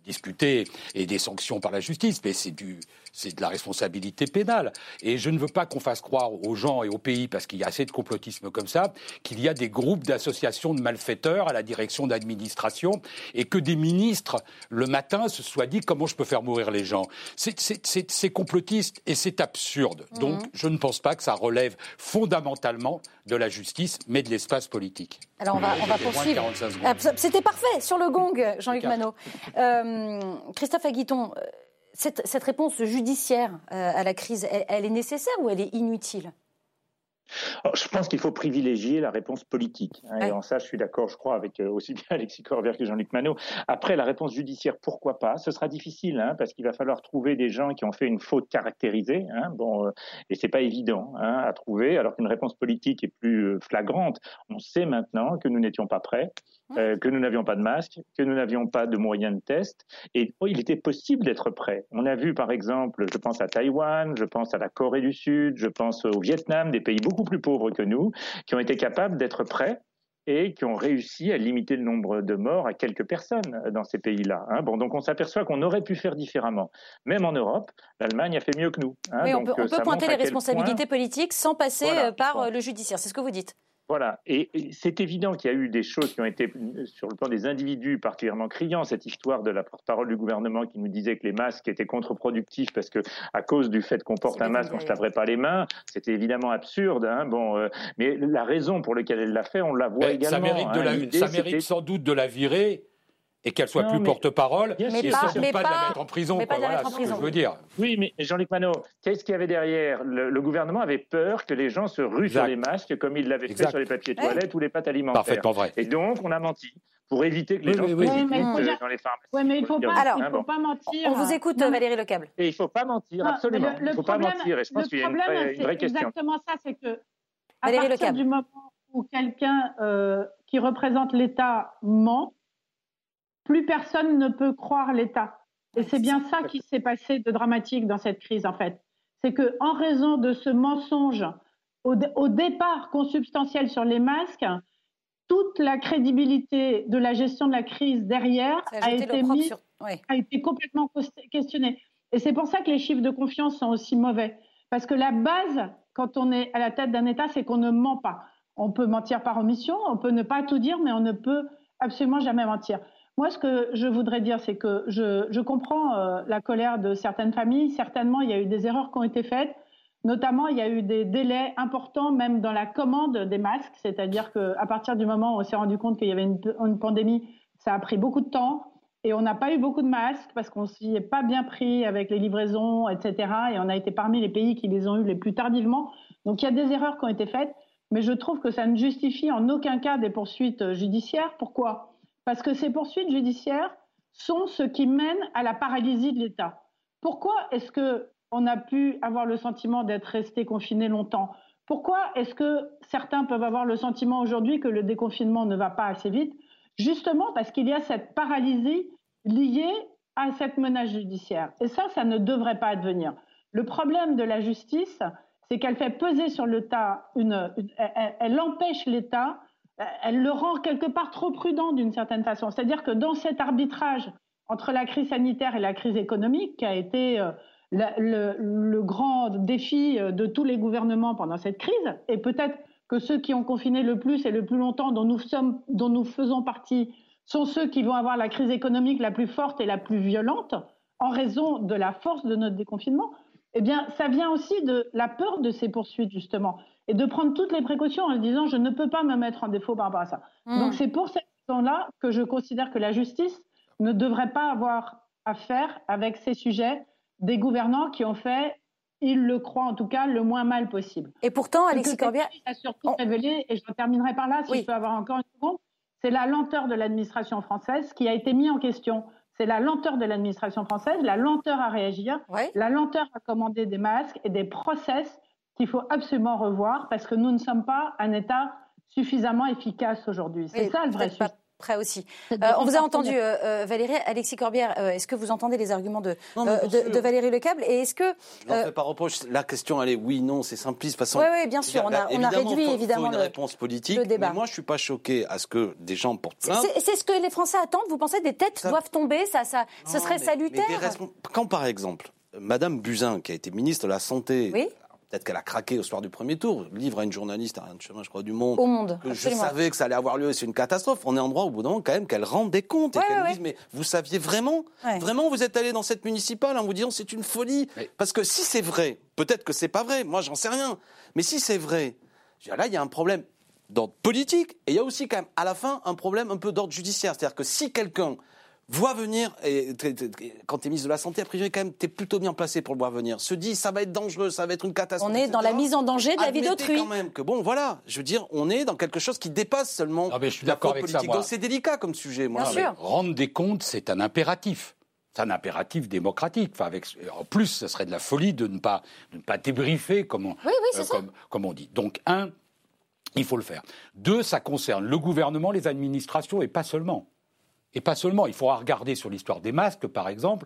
discutées et des sanctions par la justice, mais c'est du c'est de la responsabilité pénale. Et je ne veux pas qu'on fasse croire aux gens et aux pays, parce qu'il y a assez de complotisme comme ça, qu'il y a des groupes d'associations de malfaiteurs à la direction d'administration et que des ministres, le matin, se soient dit comment je peux faire mourir les gens? C'est complotiste et c'est absurde. Mhm. Donc je ne pense pas que ça relève fondamentalement de la justice, mais de l'espace politique. Alors on va, on va poursuivre. C'était parfait sur le gong, Jean-Luc Manot. Euh, Christophe Aguiton, cette, réponse judiciaire euh, à la crise, elle, est nécessaire ou elle est inutile? Je pense qu'il faut privilégier la réponse politique. Hein, et en ça, je suis d'accord, je crois, avec euh, aussi bien Alexis Corbière que Jean-Luc Manot. Après, la réponse judiciaire, pourquoi pas? Ce sera difficile, hein, parce qu'il va falloir trouver des gens qui ont fait une faute caractérisée. Hein, bon, euh, et c'est pas évident hein, à trouver, alors qu'une réponse politique est plus flagrante. On sait maintenant que nous n'étions pas prêts. Euh, que nous n'avions pas de masque, que nous n'avions pas de moyens de test. Et oh, il était possible d'être prêt. On a vu, par exemple, je pense à Taïwan, je pense à la Corée du Sud, je pense au Vietnam, des pays beaucoup plus pauvres que nous, qui ont été capables d'être prêts et qui ont réussi à limiter le nombre de morts à quelques personnes dans ces pays-là. Hein. Bon, donc on s'aperçoit qu'on aurait pu faire différemment. Même en Europe, l'Allemagne a fait mieux que nous. Hein. on peut, pointer les responsabilités politiques sans passer euh, par le judiciaire. C'est ce que vous dites. Voilà, et, c'est évident qu'il y a eu des choses qui ont été, sur le plan des individus, particulièrement criants. Cette histoire de la porte-parole du gouvernement qui nous disait que les masques étaient contre-productifs parce que, à cause du fait qu'on porte un masque, on ne se laverait pas les mains. C'était évidemment absurde. Hein bon, euh, mais la raison pour laquelle elle l'a fait, on la voit également. Ça mérite, hein. ça mérite sans doute de la virer et qu'elle soit plus porte-parole, et surtout pas, pas, de la mettre en prison. Mais pas de la mettre en prison. je veux dire. Oui, mais Jean-Luc Manot, qu'est-ce qu'il y avait derrière? Le, gouvernement avait peur que les gens se ruent sur les masques comme ils l'avaient fait sur les papiers toilettes ou les pâtes alimentaires. Parfaitement vrai. Et donc, on a menti pour éviter que les gens se oui, dans les pharmacies. Oui, mais il ne faut, pas, faut pas mentir. On vous écoute, Valérie Lecable. Et il ne faut pas mentir, absolument. il ne faut pas mentir. Et je pense qu'il y a une vraie, une vraie question. C'est exactement ça, c'est que à partir du moment où quelqu'un euh, qui représente l'État ment, plus personne ne peut croire l'État. Et c'est bien ça qui s'est passé de dramatique dans cette crise, en fait. C'est que, en raison de ce mensonge au, départ consubstantiel sur les masques, toute la crédibilité de la gestion de la crise derrière a été, a été complètement questionnée. Et c'est pour ça que les chiffres de confiance sont aussi mauvais. Parce que la base, quand on est à la tête d'un État, c'est qu'on ne ment pas On peut mentir par omission, on peut ne pas tout dire, mais on ne peut absolument jamais mentir. Moi, ce que je voudrais dire, c'est que je, comprends euh, la colère de certaines familles. Certainement, il y a eu des erreurs qui ont été faites. Notamment, il y a eu des délais importants même dans la commande des masques, c'est-à-dire qu'à partir du moment où on s'est rendu compte qu'il y avait une, pandémie, ça a pris beaucoup de temps et on n'a pas eu beaucoup de masques parce qu'on s'y est pas bien pris avec les livraisons, etc. Et on a été parmi les pays qui les ont eu les plus tardivement. Donc il y a des erreurs qui ont été faites, mais je trouve que ça ne justifie en aucun cas des poursuites judiciaires. Pourquoi? Parce que ces poursuites judiciaires sont ce qui mène à la paralysie de l'État. Pourquoi est-ce que on a pu avoir le sentiment d'être resté confiné longtemps? Pourquoi est-ce que certains peuvent avoir le sentiment aujourd'hui que le déconfinement ne va pas assez vite? Justement parce qu'il y a cette paralysie liée à cette menace judiciaire. Et ça, ça ne devrait pas advenir. Le problème de la justice, c'est qu'elle fait peser sur l'État elle, empêche l'État, elle le rend quelque part trop prudent d'une certaine façon. C'est-à-dire que dans cet arbitrage entre la crise sanitaire et la crise économique, qui a été euh, le, grand défi euh, de tous les gouvernements pendant cette crise, et peut-être que ceux qui ont confiné le plus et le plus longtemps, dont nous, sommes, dont nous faisons partie, sont ceux qui vont avoir la crise économique la plus forte et la plus violente, en raison de la force de notre déconfinement, eh bien, ça vient aussi de la peur de ces poursuites, justement, et de prendre toutes les précautions en disant je ne peux pas me mettre en défaut par rapport à ça. Hmm. Donc, c'est pour cette raison-là que je considère que la justice ne devrait pas avoir à faire avec ces sujets des gouvernants qui ont fait, ils le croient en tout cas, le moins mal possible. Et pourtant, Alexis Corbière a surtout révélé, et je terminerai par là, si je peux avoir encore une seconde, c'est la lenteur de l'administration française qui a été mise en question. C'est la lenteur de l'administration française, la lenteur à réagir, la lenteur à commander des masques et des process qu'il faut absolument revoir parce que nous ne sommes pas un État suffisamment efficace aujourd'hui. C'est ça le vrai sujet près aussi. Euh, on vous a entendu, euh, euh, Valérie. Alexis Corbière, est-ce que vous entendez les arguments de, de, Valérie Lecable Et est-ce que. Je ne fais pas reproche. La question, elle est oui, non, c'est simpliste. Oui, oui, bien sûr. On a, on a réduit faut, évidemment faut une réponse politique. Le débat. Mais moi, je ne suis pas choqué à ce que des gens portent plainte. C'est ce que les Français attendent. Vous pensez des têtes doivent tomber ça, ça, Ce serait salutaire Quand, par exemple, Madame Buzyn, qui a été ministre de la Santé, oui Peut-être qu'elle a craqué au soir du premier tour. Livre à une journaliste à rien de chemin, je crois, du Monde. Au Monde. Que je savais que ça allait avoir lieu. C'est une catastrophe. On est en droit, au bout d'un moment, quand même, qu'elle rende des comptes. et qu'elle dise, mais vous saviez vraiment Vraiment, vous êtes allé dans cette municipale en vous disant c'est une folie Parce que si c'est vrai, peut-être que c'est pas vrai. Moi, j'en sais rien. Mais si c'est vrai, là, il y a un problème d'ordre politique et il y a aussi, quand même, à la fin, un problème un peu d'ordre judiciaire. C'est-à-dire que si quelqu'un voit venir, et quand tu es ministre de la Santé, a priori, quand même, tu es plutôt bien placé pour le voir venir. Se dit, ça va être dangereux, ça va être une catastrophe. On est dans la mise en danger de la vie d'autrui. quand même que, bon, voilà, je veux dire, on est dans quelque chose qui dépasse seulement ah, je suis la politique. Ça, Donc c'est délicat comme sujet, moi. Bien sûr. rendre des comptes, c'est un impératif. C'est un impératif démocratique. Enfin, avec, en plus, ce serait de la folie de ne pas, de ne pas débriefer, comme on, euh, comme, comme on dit. Donc, un, il faut le faire. Deux, ça concerne le gouvernement, les administrations et pas seulement. Et pas seulement, il faudra regarder sur l'histoire des masques, par exemple.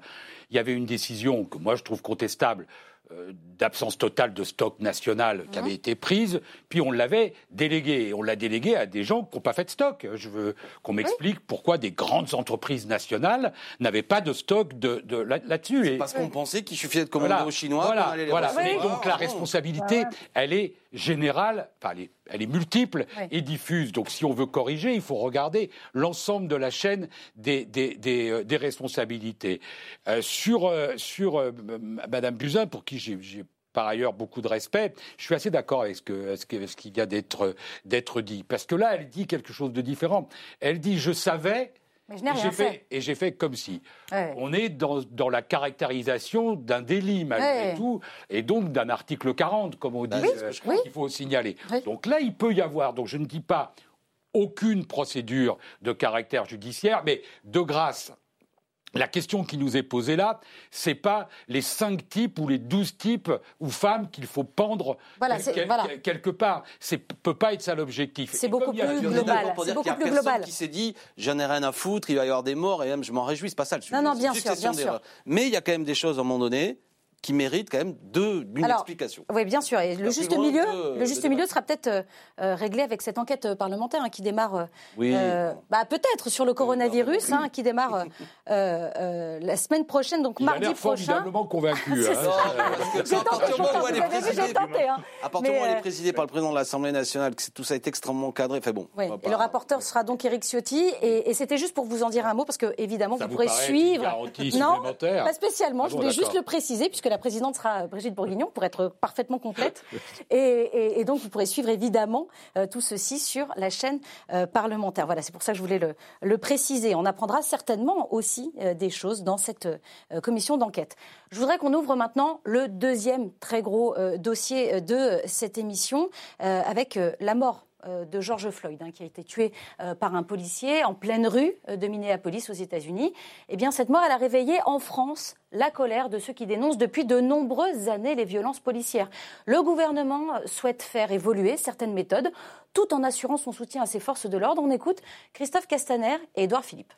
Il y avait une décision que moi je trouve contestable euh, d'absence totale de stock national qui avait été prise, puis on l'avait délégué. On l'a délégué à des gens qui n'ont pas fait de stock. Je veux qu'on m'explique pourquoi des grandes entreprises nationales n'avaient pas de stock de, de là-dessus. parce qu'on pensait qu'il suffisait de commander aux Chinois. Voilà, voilà. donc la responsabilité, elle est générale, enfin elle est, multiple et diffuse. Donc si on veut corriger, il faut regarder l'ensemble de la chaîne des, des, des, euh, responsabilités. Euh, sur sur Madame Buzyn, pour qui j'ai par ailleurs beaucoup de respect. Je suis assez d'accord avec ce qu'il ce ce vient d'être dit. Parce que là, elle dit quelque chose de différent. Elle dit Je savais. Mais je n'ai rien fait. Et j'ai fait comme si. On est dans, dans la caractérisation d'un délit, malgré tout, et donc d'un article 40, comme on dit, euh, qu'il faut signaler. Donc là, il peut y avoir, donc je ne dis pas aucune procédure de caractère judiciaire, mais de grâce la question qui nous est posée là, c'est pas les cinq types ou les douze types ou femmes qu'il faut pendre quelque part. C'est peut pas être ça l'objectif. C'est beaucoup plus global. C'est beaucoup plus global. Qui s'est dit, j'en ai rien à foutre, il va y avoir des morts et même je m'en réjouis, c'est pas ça le sujet. Non, non, bien sûr, bien sûr. Mais il y a quand même des choses à un moment donné qui méritent quand même d'une explication. Oui, bien sûr. Et le juste milieu, le juste milieu sera peut-être euh, euh, réglé avec cette enquête parlementaire hein, qui démarre. oui. bah, peut-être sur le coronavirus, hein, qui démarre la semaine prochaine, donc Il mardi a prochain. formidablement convaincu. À partir du moment où elle est présidée par le président de l'Assemblée nationale, que tout ça est extrêmement cadré. Fait bon. Oui. Et le rapporteur sera donc Éric Ciotti. Et, c'était juste pour vous en dire un mot, parce que évidemment, vous, pourrez suivre. non, pas spécialement. Ah je voulais juste le préciser, puisque la présidente sera Brigitte Bourguignon, pour être parfaitement complète. et, donc, vous pourrez suivre évidemment euh, tout ceci sur la chaîne euh, parlementaire. Voilà, c'est pour ça que je voulais le, préciser. On apprendra certainement aussi euh, des choses dans cette commission d'enquête. Je voudrais qu'on ouvre maintenant le deuxième très gros dossier de cette émission, avec la mort euh, de George Floyd, hein, qui a été tué euh, par un policier en pleine rue euh, de Minneapolis aux États-Unis. Eh cette mort, a réveillé en France la colère de ceux qui dénoncent depuis de nombreuses années les violences policières. Le gouvernement souhaite faire évoluer certaines méthodes tout en assurant son soutien à ses forces de l'ordre. On écoute Christophe Castaner et Édouard Philippe.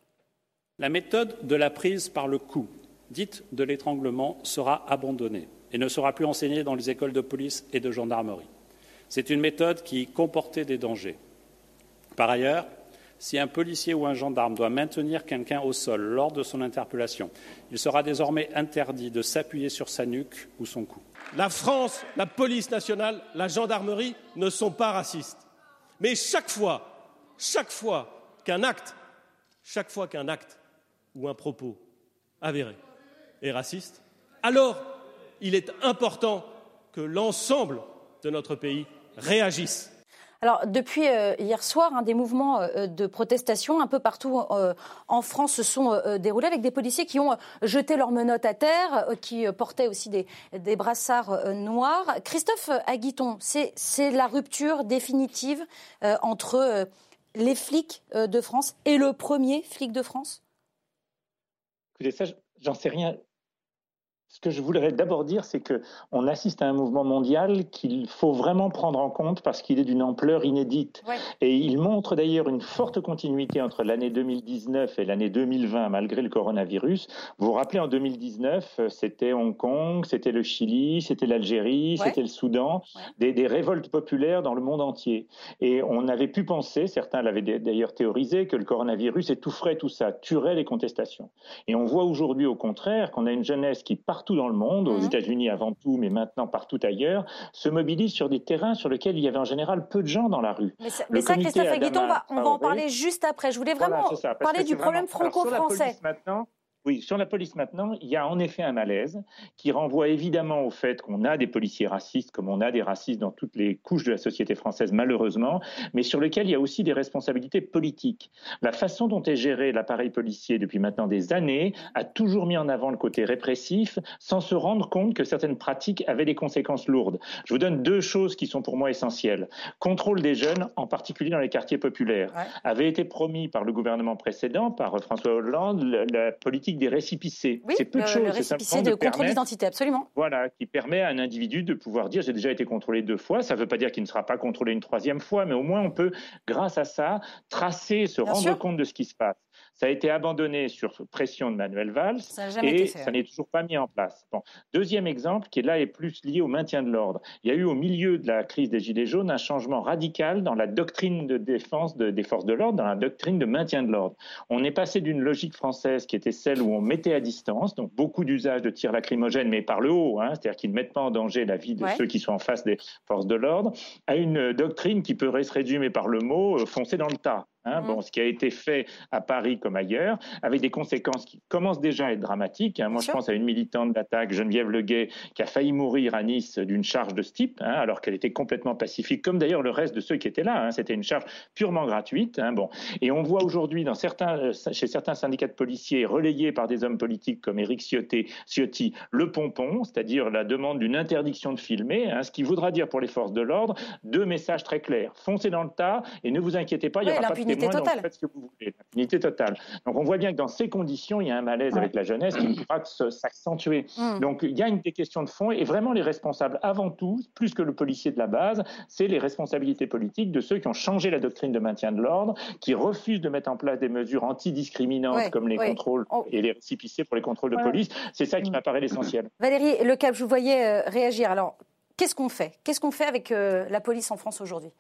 La méthode de la prise par le coup, dite de l'étranglement, sera abandonnée et ne sera plus enseignée dans les écoles de police et de gendarmerie. C'est une méthode qui comportait des dangers. Par ailleurs, si un policier ou un gendarme doit maintenir quelqu'un au sol lors de son interpellation, il sera désormais interdit de s'appuyer sur sa nuque ou son cou. La France, la police nationale, la gendarmerie ne sont pas racistes. Mais chaque fois, chaque fois qu'un acte, chaque fois qu'un acte ou un propos avéré est raciste, alors il est important que l'ensemble de notre pays réagissent. Alors, depuis euh, hier soir, hein, des mouvements euh, de protestation un peu partout euh, en France se sont déroulés avec des policiers qui ont jeté leurs menottes à terre, qui portaient aussi des, des brassards noirs. Christophe Aguiton, c'est la rupture définitive entre les flics de France et le premier flic de France? Écoutez, ça, j'en sais rien. Ce que je voudrais d'abord dire, c'est qu'on assiste à un mouvement mondial qu'il faut vraiment prendre en compte parce qu'il est d'une ampleur inédite. Et il montre d'ailleurs une forte continuité entre l'année 2019 et l'année 2020, malgré le coronavirus. Vous vous rappelez, en 2019, c'était Hong Kong, c'était le Chili, c'était l'Algérie, c'était le Soudan, des, des, révoltes populaires dans le monde entier. Et on avait pu penser, certains l'avaient d'ailleurs théorisé, que le coronavirus étoufferait tout ça, tuerait les contestations. Et on voit aujourd'hui, au contraire, qu'on a une jeunesse qui part partout dans le monde, aux mhm. États-Unis avant tout, mais maintenant partout ailleurs, se mobilisent sur des terrains sur lesquels il y avait en général peu de gens dans la rue. Mais ça, Christophe Aguiton, on va, on va en parler juste après. Je voulais vraiment parler du problème franco-français. Oui, sur la police maintenant, il y a en effet un malaise qui renvoie évidemment au fait qu'on a des policiers racistes, comme on a des racistes dans toutes les couches de la société française, malheureusement, mais sur lequel il y a aussi des responsabilités politiques. La façon dont est géré l'appareil policier depuis maintenant des années a toujours mis en avant le côté répressif sans se rendre compte que certaines pratiques avaient des conséquences lourdes. Je vous donne deux choses qui sont pour moi essentielles. Contrôle des jeunes, en particulier dans les quartiers populaires, avait été promis par le gouvernement précédent, par François Hollande, la politique des récipicés. c'est peu de choses. Le récipicé de, contrôle d'identité, absolument. Voilà, qui permet à un individu de pouvoir dire j'ai déjà été contrôlé deux fois. Ça ne veut pas dire qu'il ne sera pas contrôlé une troisième fois, mais au moins on peut, grâce à ça, tracer, se rendre compte de ce qui se passe. Ça a été abandonné sur pression de Manuel Valls et ça n'est toujours pas mis en place. Deuxième exemple, qui est là est plus lié au maintien de l'ordre. Il y a eu au milieu de la crise des Gilets jaunes un changement radical dans la doctrine de défense des forces de l'ordre, dans la doctrine de maintien de l'ordre. On est passé d'une logique française qui était celle où on mettait à distance, donc beaucoup d'usage de tirs lacrymogènes, mais par le haut, hein, c'est-à-dire qu'ils ne mettent pas en danger la vie de ceux qui sont en face des forces de l'ordre, à une doctrine qui peut se résumer par le mot euh, foncer dans le tas. Hein, bon, ce qui a été fait à Paris comme ailleurs, avec des conséquences qui commencent déjà à être dramatiques. Hein. Moi, je pense à une militante d'attaque, Geneviève Leguet, qui a failli mourir à Nice d'une charge de ce type, hein, alors qu'elle était complètement pacifique, comme d'ailleurs le reste de ceux qui étaient là. C'était une charge purement gratuite. Bon. Et on voit aujourd'hui dans certains, euh, chez certains syndicats de policiers, relayés par des hommes politiques comme Éric Ciotti, Ciotti le pompon, c'est-à-dire la demande d'une interdiction de filmer, ce qui voudra dire pour les forces de l'ordre deux messages très clairs. Foncez dans le tas et ne vous inquiétez pas, il n'y aura pas de L'impunité totale. Faites ce que vous voulez. L'impunité totale. Donc on voit bien que dans ces conditions, il y a un malaise avec la jeunesse qui ne pourra que s'accentuer. Mm. Donc il y a une des questions de fond et vraiment les responsables, avant tout, plus que le policier de la base, c'est les responsabilités politiques de ceux qui ont changé la doctrine de maintien de l'ordre, qui refusent de mettre en place des mesures antidiscriminantes comme les contrôles et les récipiciers pour les contrôles de police. C'est ça qui mm. m'apparaît l'essentiel. Valérie Le Cap, je vous voyais euh, réagir. Alors, qu'est-ce qu'on fait? Qu'est-ce qu'on fait avec euh, la police en France aujourd'hui?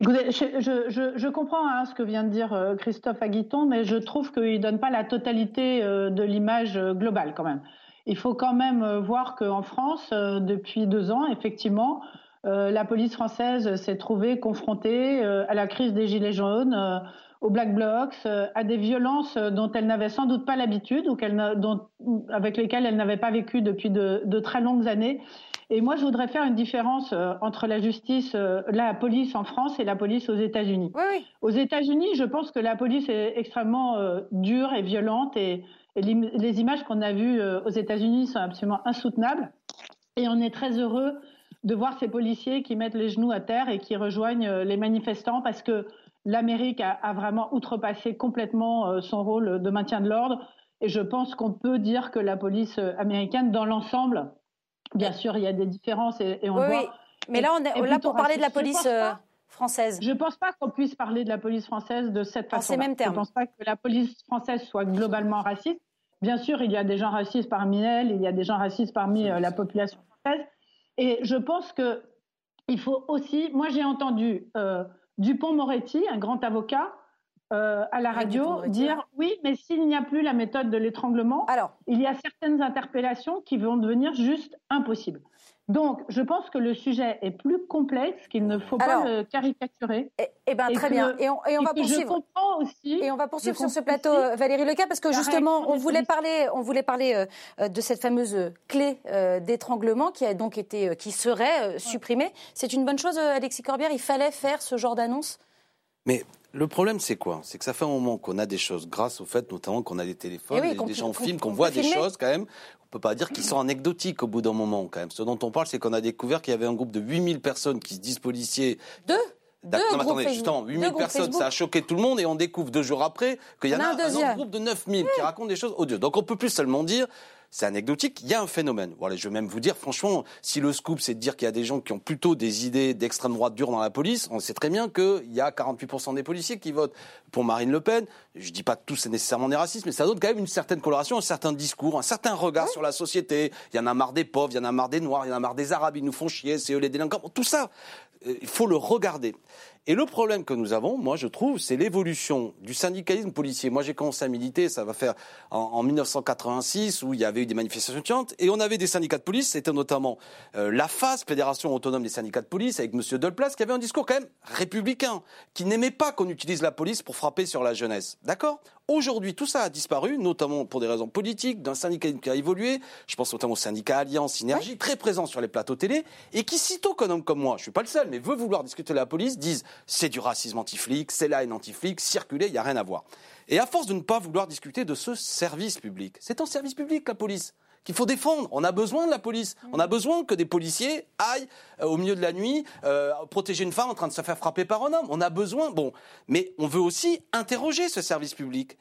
Je, comprends hein, ce que vient de dire euh, Christophe Aguiton, mais je trouve qu'il ne donne pas la totalité de l'image globale quand même. Il faut quand même voir qu'en France, depuis deux ans, effectivement, la police française s'est trouvée confrontée à la crise des Gilets jaunes, aux Black Blocs, euh, à des violences euh, dont elle n'avait sans doute pas l'habitude ou dont, avec lesquelles elle n'avait pas vécu depuis de, très longues années. Et moi, je voudrais faire une différence euh, entre la justice, la police en France et la police aux États-Unis. Oui, Aux États-Unis, je pense que la police est extrêmement dure et violente et, les images qu'on a vues aux États-Unis sont absolument insoutenables. Et on est très heureux de voir ces policiers qui mettent les genoux à terre et qui rejoignent les manifestants parce que l'Amérique a, vraiment outrepassé complètement euh, son rôle de maintien de l'ordre. Et je pense qu'on peut dire que la police euh, américaine, dans l'ensemble, bien sûr, il y a des différences et, on oui, voit. Oui. Mais là, on est là pour parler de la police euh, française. Je ne pense pas qu'on puisse parler de la police française de cette façon. En ces mêmes termes. Je ne pense pas que la police française soit globalement raciste. Bien sûr, il y a des gens racistes parmi elle, il y a des gens racistes parmi la population française. Et je pense que il faut aussi. Moi, j'ai entendu Dupont-Moretti, un grand avocat, euh, à la radio, dire oui, mais s'il n'y a plus la méthode de l'étranglement, il y a certaines interpellations qui vont devenir juste impossibles. Donc, je pense que le sujet est plus complexe, qu'il ne faut pas le caricaturer. Eh, eh ben, très bien. Et on, va poursuivre. aussi. Et on va poursuivre sur ce plateau, euh, Valérie Leca, parce que justement, on voulait parler, on voulait parler euh, de cette fameuse clé euh, d'étranglement qui a donc été, qui serait supprimée. C'est une bonne chose, Alexis Corbière. Il fallait faire ce genre d'annonce? Mais le problème, c'est quoi? C'est que ça fait un moment qu'on a des choses, grâce au fait notamment qu'on a des téléphones, eh des gens filment, qu'on voit des choses quand même. On peut pas dire qu'ils sont anecdotiques au bout d'un moment quand même. Ce dont on parle, c'est qu'on a découvert qu'il y avait un groupe de 8000 personnes qui se disent policiers. Deux non, mais attendez, justement, 8000 personnes, ça a choqué tout le monde et on découvre deux jours après qu'il y en a un, un autre groupe de 9000 qui racontent des choses odieuses. Donc on peut plus seulement dire c'est anecdotique, il y a un phénomène. Voilà, je vais même vous dire, franchement, si le scoop, c'est de dire qu'il y a des gens qui ont plutôt des idées d'extrême droite dure dans la police, on sait très bien qu'il y a 48% des policiers qui votent pour Marine Le Pen. Je dis pas que tout c'est nécessairement des racistes, mais ça donne quand même une certaine coloration, un certain discours, un certain regard sur la société. Il y en a marre des pauvres, il y en a marre des noirs, il y en a marre des arabes, ils nous font chier, c'est eux les délinquants. Tout ça, euh, il faut le regarder. Et le problème que nous avons, moi je trouve, c'est l'évolution du syndicalisme policier. Moi j'ai commencé à militer, ça va faire en, 1986, où il y avait eu des manifestations étudiantes, et on avait des syndicats de police, c'était notamment euh, la FAS, Fédération autonome des syndicats de police, avec M. Delplace, qui avait un discours quand même républicain, qui n'aimait pas qu'on utilise la police pour frapper sur la jeunesse. D'accord? Aujourd'hui, tout ça a disparu, notamment pour des raisons politiques, d'un syndicalisme qui a évolué. Je pense notamment au syndicat Alliance Synergie, très présent sur les plateaux télé, et qui, sitôt qu'un homme comme moi, je suis pas le seul, mais veut vouloir discuter de la police, disent c'est du racisme anti-flic, c'est la haine anti-flic, circuler, il n'y a rien à voir. Et à force de ne pas vouloir discuter de ce service public, c'est un service public la police qu'il faut défendre. On a besoin de la police. On a besoin que des policiers aillent euh, au milieu de la nuit euh, protéger une femme en train de se faire frapper par un homme. On a besoin. Bon, mais on veut aussi interroger ce service public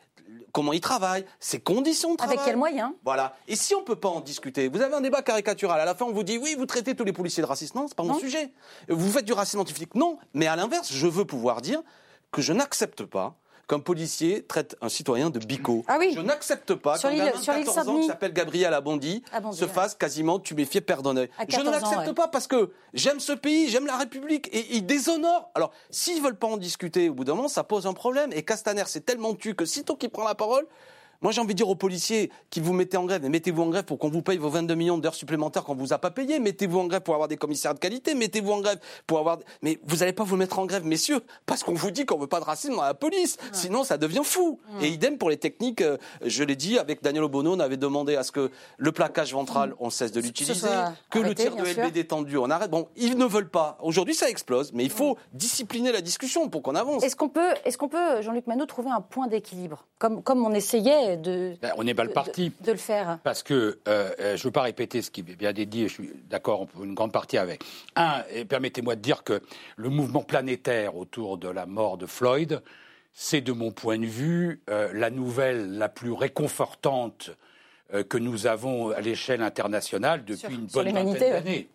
comment il travaille, ses conditions de travail. Avec quels moyens Voilà. Et si on ne peut pas en discuter, vous avez un débat caricatural. À la fin, on vous dit oui, vous traitez tous les policiers de racistes. Non, c'est pas mon sujet. Vous faites du racisme scientifique. Non. Mais à l'inverse, je veux pouvoir dire que je n'accepte pas qu'un policier traite un citoyen de bico. Ah oui. Je n'accepte pas qu'un gamin de 14 ans qui s'appelle Gabriel Abondi, se fasse quasiment tuméfier père d'un Je ne l'accepte pas parce que j'aime ce pays, j'aime la République et il déshonore. Alors, s'ils veulent pas en discuter, au bout d'un moment, ça pose un problème. Et Castaner, c'est tellement tu que sitôt qu'il prend la parole, moi, j'ai envie de dire aux policiers qui vous mettez en grève, mais mettez-vous en grève pour qu'on vous paye vos 22 millions d'heures supplémentaires qu'on vous a pas payé. Mettez-vous en grève pour avoir des commissaires de qualité. Mettez-vous en grève pour avoir. Mais vous n'allez pas vous mettre en grève, messieurs, parce qu'on vous dit qu'on veut pas de racisme dans la police. Sinon, ça devient fou. Et idem pour les techniques. Euh, je l'ai dit avec Daniel Obono, on avait demandé à ce que le plaquage ventral, on cesse de l'utiliser, que le tir de LB détendu, on arrête. Bon, ils ne veulent pas. Aujourd'hui, ça explose, mais il faut discipliner la discussion pour qu'on avance. Est-ce qu'on peut, est-ce qu'on peut, Jean-Luc Manot, trouver un point d'équilibre, comme comme on essayait de. Ben, on est mal parti. De, le faire. Parce que euh, euh, je ne veux pas répéter ce qui est bien dit, je suis d'accord pour une grande partie avec. Un, permettez-moi de dire que le mouvement planétaire autour de la mort de Floyd, c'est de mon point de vue euh, la nouvelle la plus réconfortante euh, que nous avons à l'échelle internationale depuis une bonne vingtaine d'années.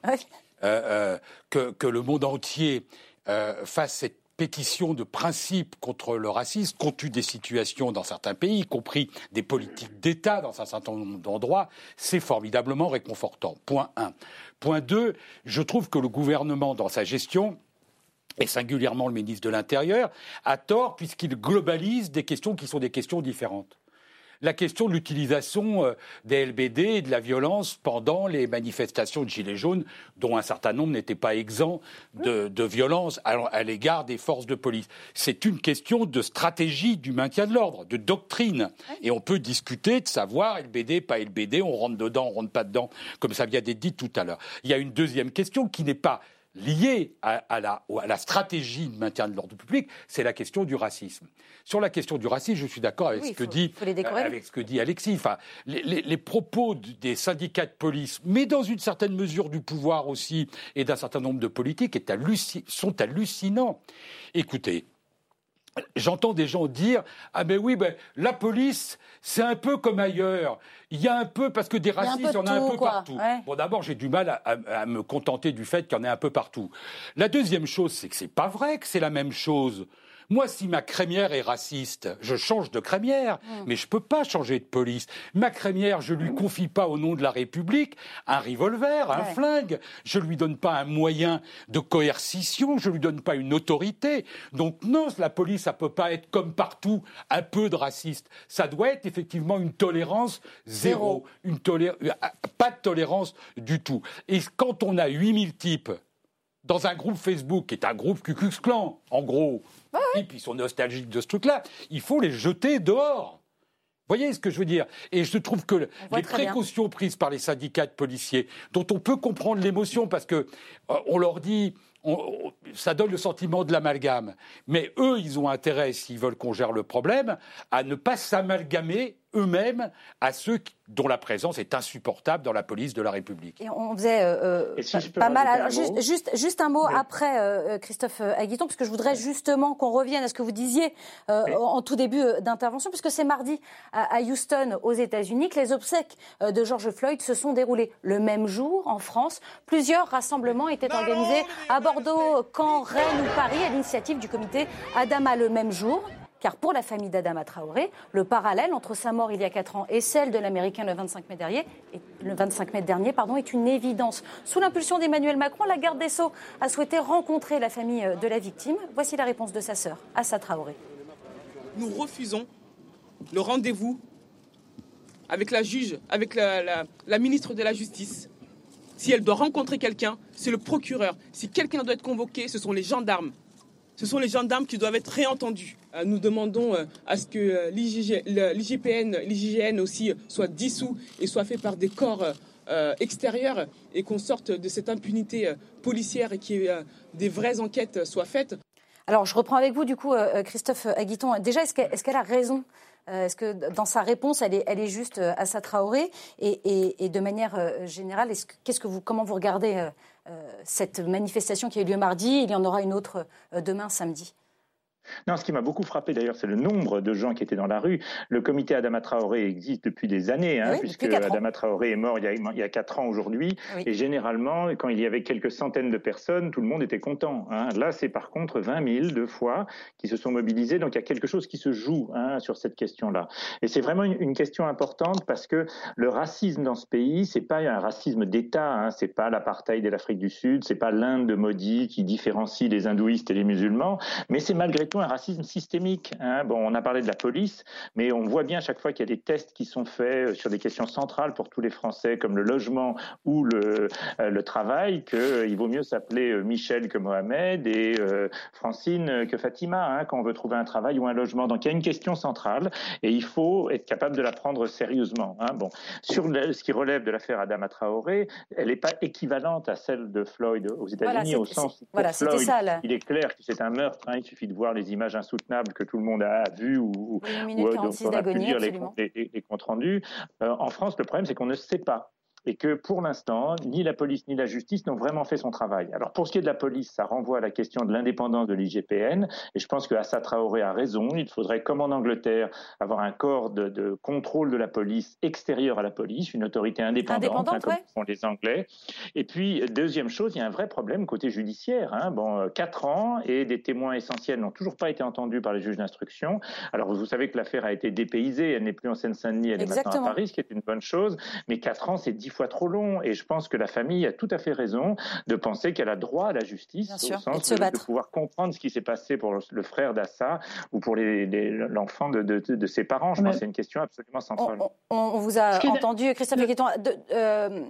Euh, que, que, le monde entier fasse cette pétition de principe contre le racisme, compte tenu des situations dans certains pays, y compris des politiques d'État dans un certain nombre d'endroits, c'est formidablement réconfortant. Point 1. Point 2, je trouve que le gouvernement, dans sa gestion, et singulièrement le ministre de l'Intérieur, a tort puisqu'il globalise des questions qui sont des questions différentes. La question de l'utilisation euh, des LBD et de la violence pendant les manifestations de Gilets jaunes, dont un certain nombre n'étaient pas exempts de, de violence à, l'égard des forces de police. C'est une question de stratégie du maintien de l'ordre, de doctrine. Et on peut discuter de savoir LBD, pas LBD, on rentre dedans, on rentre pas dedans, comme ça vient d'être dit tout à l'heure. Il y a une deuxième question qui n'est pas liée à, la, stratégie de maintien de l'ordre public, c'est la question du racisme. Sur la question du racisme, je suis d'accord avec, ce que dit, avec ce que dit Alexis. Enfin, les, propos des syndicats de police, mais dans une certaine mesure du pouvoir aussi, et d'un certain nombre de politiques, sont hallucinants. Écoutez, J'entends des gens dire Ah ben oui, ben, la police, c'est un peu comme ailleurs. Il y a un peu, parce que des racistes, il y, en a un peu partout. Bon, d'abord, j'ai du mal à, me contenter du fait qu'il y en ait un peu partout. La deuxième chose, c'est que c'est pas vrai que c'est la même chose. Moi, si ma crémière est raciste, je change de crémière, mm. mais je ne peux pas changer de police. Ma crémière, je lui confie pas au nom de la République un revolver, un flingue. Je lui donne pas un moyen de coercition, je lui donne pas une autorité. Donc non, la police, ça peut pas être comme partout un peu de raciste. Ça doit être effectivement une tolérance zéro, Une euh, pas de tolérance du tout. Et quand on a 8000 types dans un groupe Facebook, qui est un groupe Ku Clan, en gros, et puis ils sont nostalgiques de ce truc-là, il faut les jeter dehors. Vous voyez ce que je veux dire? Et je trouve que les précautions prises par les syndicats de policiers, dont on peut comprendre l'émotion, parce que euh, on leur dit, ça donne le sentiment de l'amalgame. Mais eux, ils ont intérêt, s'ils veulent qu'on gère le problème, à ne pas s'amalgamer eux-mêmes à ceux dont la présence est insupportable dans la police de la République. Et on faisait euh, euh, pas mal. juste, juste, un mot après, euh, Christophe Aguiton, parce que je voudrais justement qu'on revienne à ce que vous disiez en tout début d'intervention, puisque c'est mardi à, Houston, aux États-Unis, que les obsèques de George Floyd se sont déroulées le même jour en France. Plusieurs rassemblements étaient organisés à Bordeaux, Caen, Rennes ou Paris à l'initiative du comité Adama le même jour. Car pour la famille d'Adama Traoré, le parallèle entre sa mort il y a 4 ans et celle de l'Américain le 25 mai dernier, le 25 mai dernier est une évidence. Sous l'impulsion d'Emmanuel Macron, la garde des Sceaux a souhaité rencontrer la famille euh, de la victime. Voici la réponse de sa sœur, Assa Traoré. Nous refusons le rendez-vous avec la juge, avec la ministre de la Justice. Si elle doit rencontrer quelqu'un, c'est le procureur. Si quelqu'un doit être convoqué, ce sont les gendarmes. Ce sont les gendarmes qui doivent être réentendus. Euh, nous demandons euh, à ce que euh, l'IGPN, l'IGN aussi soit dissous et soit fait par des corps extérieurs et qu'on sorte de cette impunité policière et que des vraies enquêtes soient faites. Alors, je reprends avec vous, du coup, Christophe Aguiton. Déjà, est-ce qu'elle a raison Est-ce que dans sa réponse, elle est, elle est juste à sa Traoré et, de manière générale, qu'est-ce que vous, comment vous regardez cette manifestation qui a eu lieu mardi? Il y en aura une autre demain, samedi. Non, ce qui m'a beaucoup frappé d'ailleurs, c'est le nombre de gens qui étaient dans la rue. Le comité Adama Traoré existe depuis des années, hein, puisque Adama Traoré est mort il y a, quatre ans aujourd'hui. Et généralement, quand il y avait quelques centaines de personnes, tout le monde était content. Hein. Là, c'est par contre 20 000 deux fois qui se sont mobilisés. Donc il y a quelque chose qui se joue hein, sur cette question-là. Et c'est vraiment une, question importante parce que le racisme dans ce pays, c'est pas un racisme d'État. Hein, c'est pas l'apartheid de l'Afrique du Sud, c'est pas l'Inde de Modi qui différencie les hindouistes et les musulmans, mais c'est malgré tout un racisme systémique. Hein. Bon, on a parlé de la police, mais on voit bien à chaque fois qu'il y a des tests qui sont faits euh, sur des questions centrales pour tous les Français, comme le logement ou le, euh, le travail, qu'il euh, vaut mieux s'appeler Michel que Mohamed et Francine que Fatima hein, quand on veut trouver un travail ou un logement. Donc il y a une question centrale et il faut être capable de la prendre sérieusement. Hein. Bon, sur ce qui relève de l'affaire Adama Traoré, elle n'est pas équivalente à celle de Floyd aux États-Unis au sens où voilà, Floyd, ça, il est clair que c'est un meurtre. il suffit de voir les images insoutenables que tout le monde a vues ou, ou, ou euh, on a pu lire les, les, comptes rendus. Euh, en France, le problème, c'est qu'on ne sait pas. Et que pour l'instant, ni la police ni la justice n'ont vraiment fait son travail. Alors pour ce qui est de la police, ça renvoie à la question de l'indépendance de l'IGPN, et je pense que Assa Traoré a raison. Il faudrait, comme en Angleterre, avoir un corps de, contrôle de la police extérieur à la police, une autorité indépendante, hein, comme font les Anglais. Et puis deuxième chose, il y a un vrai problème côté judiciaire. Hein. Bon, euh, quatre ans et des témoins essentiels n'ont toujours pas été entendus par les juges d'instruction. Alors vous savez que l'affaire a été dépaysée, elle n'est plus en Seine-Saint-Denis, elle est maintenant à Paris, ce qui est une bonne chose. Mais quatre ans, c'est dix fois trop long. Et je pense que la famille a tout à fait raison de penser qu'elle a droit à la justice, au sens de, pouvoir comprendre ce qui s'est passé pour le frère d'Assa ou pour l'enfant de, de, ses parents. Je pense que c'est une question absolument centrale. On, vous a entendu, Christophe euh,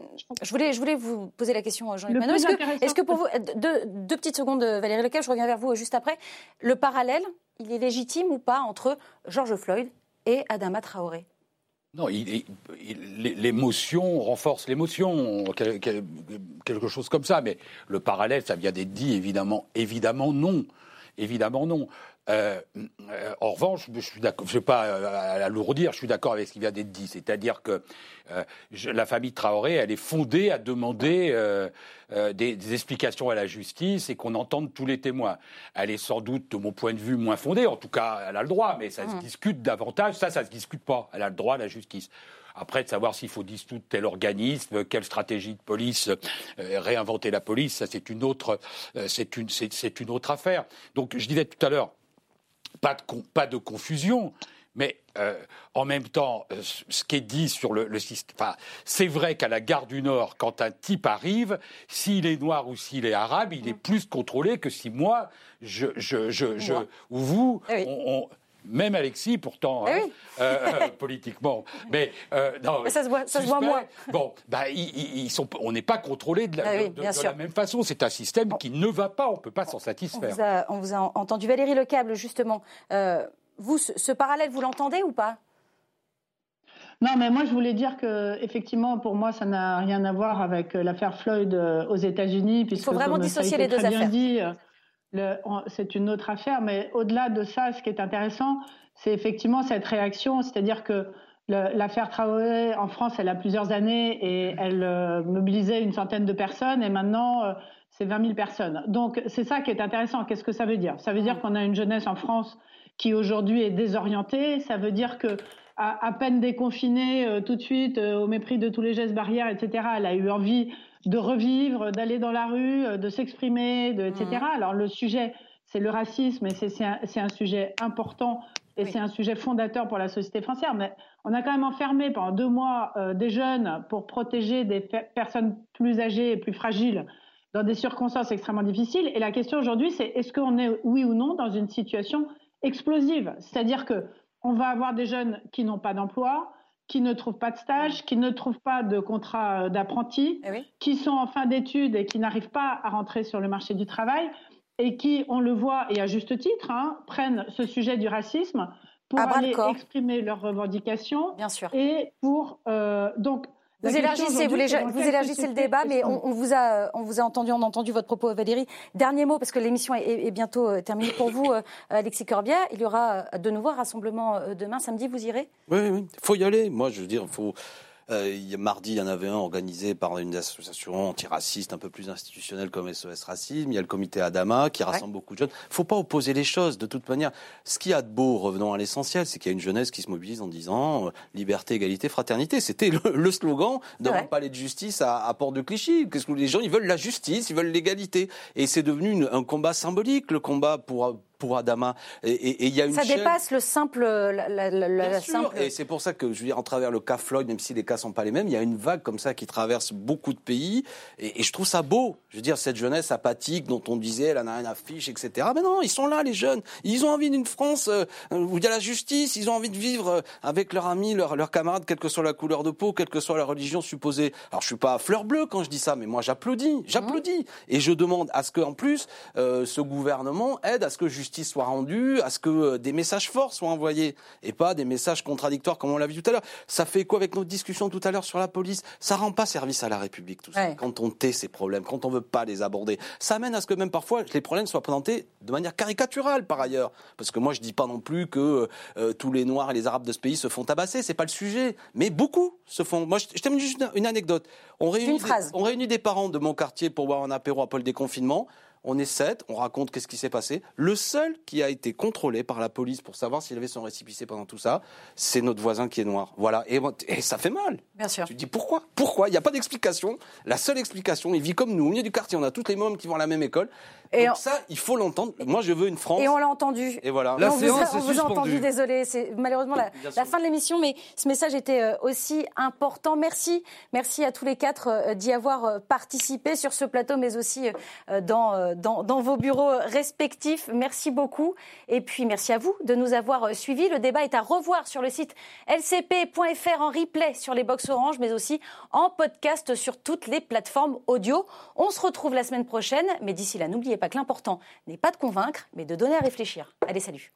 je, voulais, je voulais vous poser la question, Jean-Luc Est-ce que, pour vous, deux, deux, petites secondes, Valérie Lequel, je reviens vers vous juste après, le parallèle, il est légitime ou pas entre George Floyd et Adama Traoré? Non, l'émotion renforce l'émotion, quelque chose comme ça. Mais le parallèle, ça vient d'être dit, évidemment, évidemment non. Évidemment non. Euh, euh, en revanche, je suis d'accord, je ne vais pas euh, alourdir, je suis d'accord avec ce qui vient d'être dit, c'est-à-dire que la famille Traoré, elle est fondée à demander des, explications à la justice et qu'on entende tous les témoins. Elle est sans doute, de mon point de vue, moins fondée. En tout cas, elle a le droit, mais ça se mmh. discute davantage. Ça, ça se discute pas. Elle a le droit à la justice. Après, de savoir s'il faut dissoudre tel organisme, quelle stratégie de police, réinventer la police, ça c'est une autre, c'est une, c'est une autre affaire. Donc, je disais tout à l'heure, pas de, pas de confusion. Mais euh, en même temps, euh, ce qui est dit sur le, système, enfin, c'est vrai qu'à la gare du Nord, quand un type arrive, s'il est noir ou s'il est arabe, il est plus contrôlé que si moi, je, je, je, ou vous, eh on même Alexis, pourtant, eh hein, euh, euh, politiquement. Mais, euh, non, ça se voit, ça se voit moins. Bon, bah, ils, sont, on n'est pas contrôlé de la, ah même façon. C'est un système qui ne va pas, on ne peut pas s'en satisfaire. On vous, a, entendu. Valérie Lecable, justement. vous, ce, parallèle, vous l'entendez ou pas? Non, mais moi je voulais dire que effectivement, pour moi, ça n'a rien à voir avec l'affaire Floyd aux États-Unis, puisque il faut vraiment dissocier les deux affaires. Dit, c'est une autre affaire, mais au-delà de ça, ce qui est intéressant, c'est effectivement cette réaction, c'est-à-dire que l'affaire Traoré en France, elle a plusieurs années et elle euh, mobilisait une centaine de personnes et maintenant euh, c'est 20 000 personnes. Donc c'est ça qui est intéressant. Qu'est-ce que ça veut dire? Ça veut dire qu'on a une jeunesse en France qui aujourd'hui est désorientée. Ça veut dire que à, peine déconfinée euh, tout de suite, au mépris de tous les gestes barrières, etc. Elle a eu envie de revivre, d'aller dans la rue, euh, de s'exprimer, etc. Mmh. Alors le sujet, c'est le racisme et c'est un, sujet important et c'est un sujet fondateur pour la société française. Mais on a quand même enfermé pendant deux mois euh, des jeunes pour protéger des personnes plus âgées et plus fragiles dans des circonstances extrêmement difficiles. Et la question aujourd'hui, c'est est-ce qu'on est, oui ou non, dans une situation explosive? C'est-à-dire que on va avoir des jeunes qui n'ont pas d'emploi, qui ne trouvent pas de stage, qui ne trouvent pas de contrat euh, d'apprenti, eh qui sont en fin d'études et qui n'arrivent pas à rentrer sur le marché du travail et qui, on le voit, et à juste titre, hein, prennent ce sujet du racisme pour aller exprimer leurs revendications Bien sûr. et pour euh, donc vous élargissez, vous, élargissez le débat, mais on, vous a, on vous a entendu, on a entendu votre propos, Valérie. Dernier mot, parce que l'émission est, bientôt euh, terminée pour vous, euh, Alexis Corbière. Il y aura de nouveau un rassemblement demain, samedi, vous irez? Oui, oui, il faut y aller. Moi, je veux dire, il faut. Euh, mardi, il y en avait un organisé par une association antiraciste un peu plus institutionnelle comme SOS Racisme. Il y a le comité Adama qui rassemble beaucoup de jeunes. Il ne faut pas opposer les choses de toute manière. Ce qu'il y a de beau, revenons à l'essentiel, c'est qu'il y a une jeunesse qui se mobilise en disant euh, liberté, égalité, fraternité. C'était le, slogan d'un palais de justice à, Port de Clichy. Qu'est-ce que les gens ils veulent la justice, ils veulent l'égalité. Et c'est devenu un combat symbolique, le combat pour pour Adama. Et il y a une ça dépasse le simple, la, simple... Et c'est pour ça que je veux dire, en travers le cas Floyd, même si les cas sont pas les mêmes, il y a une vague comme ça qui traverse beaucoup de pays. Et, je trouve ça beau. Je veux dire, cette jeunesse apathique dont on disait, elle en a rien à fiche, etc. Mais non, ils sont là, les jeunes. Ils ont envie d'une France euh, où il y a la justice. Ils ont envie de vivre euh, avec leurs amis, leurs, camarades, quelle que soit la couleur de peau, quelle que soit la religion supposée. Alors, je suis pas fleur bleue quand je dis ça, mais moi, j'applaudis, j'applaudis. Et je demande à ce que, en plus, euh, ce gouvernement aide à ce que justice soit rendue, à ce que euh, des messages forts soient envoyés et pas des messages contradictoires comme on l'a vu tout à l'heure. Ça fait quoi avec notre discussion tout à l'heure sur la police? Ça rend pas service à la République tout ça. Quand on tait ces problèmes, quand on veut pas les aborder, ça amène à ce que même parfois les problèmes soient présentés de manière caricaturale par ailleurs. Parce que moi je dis pas non plus que euh, tous les Noirs et les Arabes de ce pays se font tabasser, c'est pas le sujet. Mais beaucoup se font. Moi je, je termine juste une, anecdote. On réunit, des, on réunit des parents de mon quartier pour boire un apéro à Paul déconfinement. On est sept, on raconte qu'est-ce qui s'est passé. Le seul qui a été contrôlé par la police pour savoir s'il avait son récipicé pendant tout ça, c'est notre voisin qui est noir. Voilà. Et, ça fait mal. Bien sûr. Tu te dis pourquoi? Pourquoi? Il n'y a pas d'explication. La seule explication, il vit comme nous, au milieu du quartier. On a toutes les mômes qui vont à la même école. Et Donc ça, il faut l'entendre. Moi, je veux une France. Et on l'a entendu. Et voilà. La on séance vous, a, on vous a entendu, désolé. C'est malheureusement la, fin de l'émission, mais ce message était euh, aussi important. Merci. Merci à tous les quatre euh, d'y avoir euh, participé sur ce plateau, mais aussi dans, dans, dans, vos bureaux respectifs. Merci beaucoup. Et puis, merci à vous de nous avoir suivis. Le débat est à revoir sur le site lcp.fr en replay sur les box Orange, mais aussi en podcast sur toutes les plateformes audio. On se retrouve la semaine prochaine, mais d'ici là, n'oubliez pas que l'important n'est pas de convaincre, mais de donner à réfléchir. Allez, salut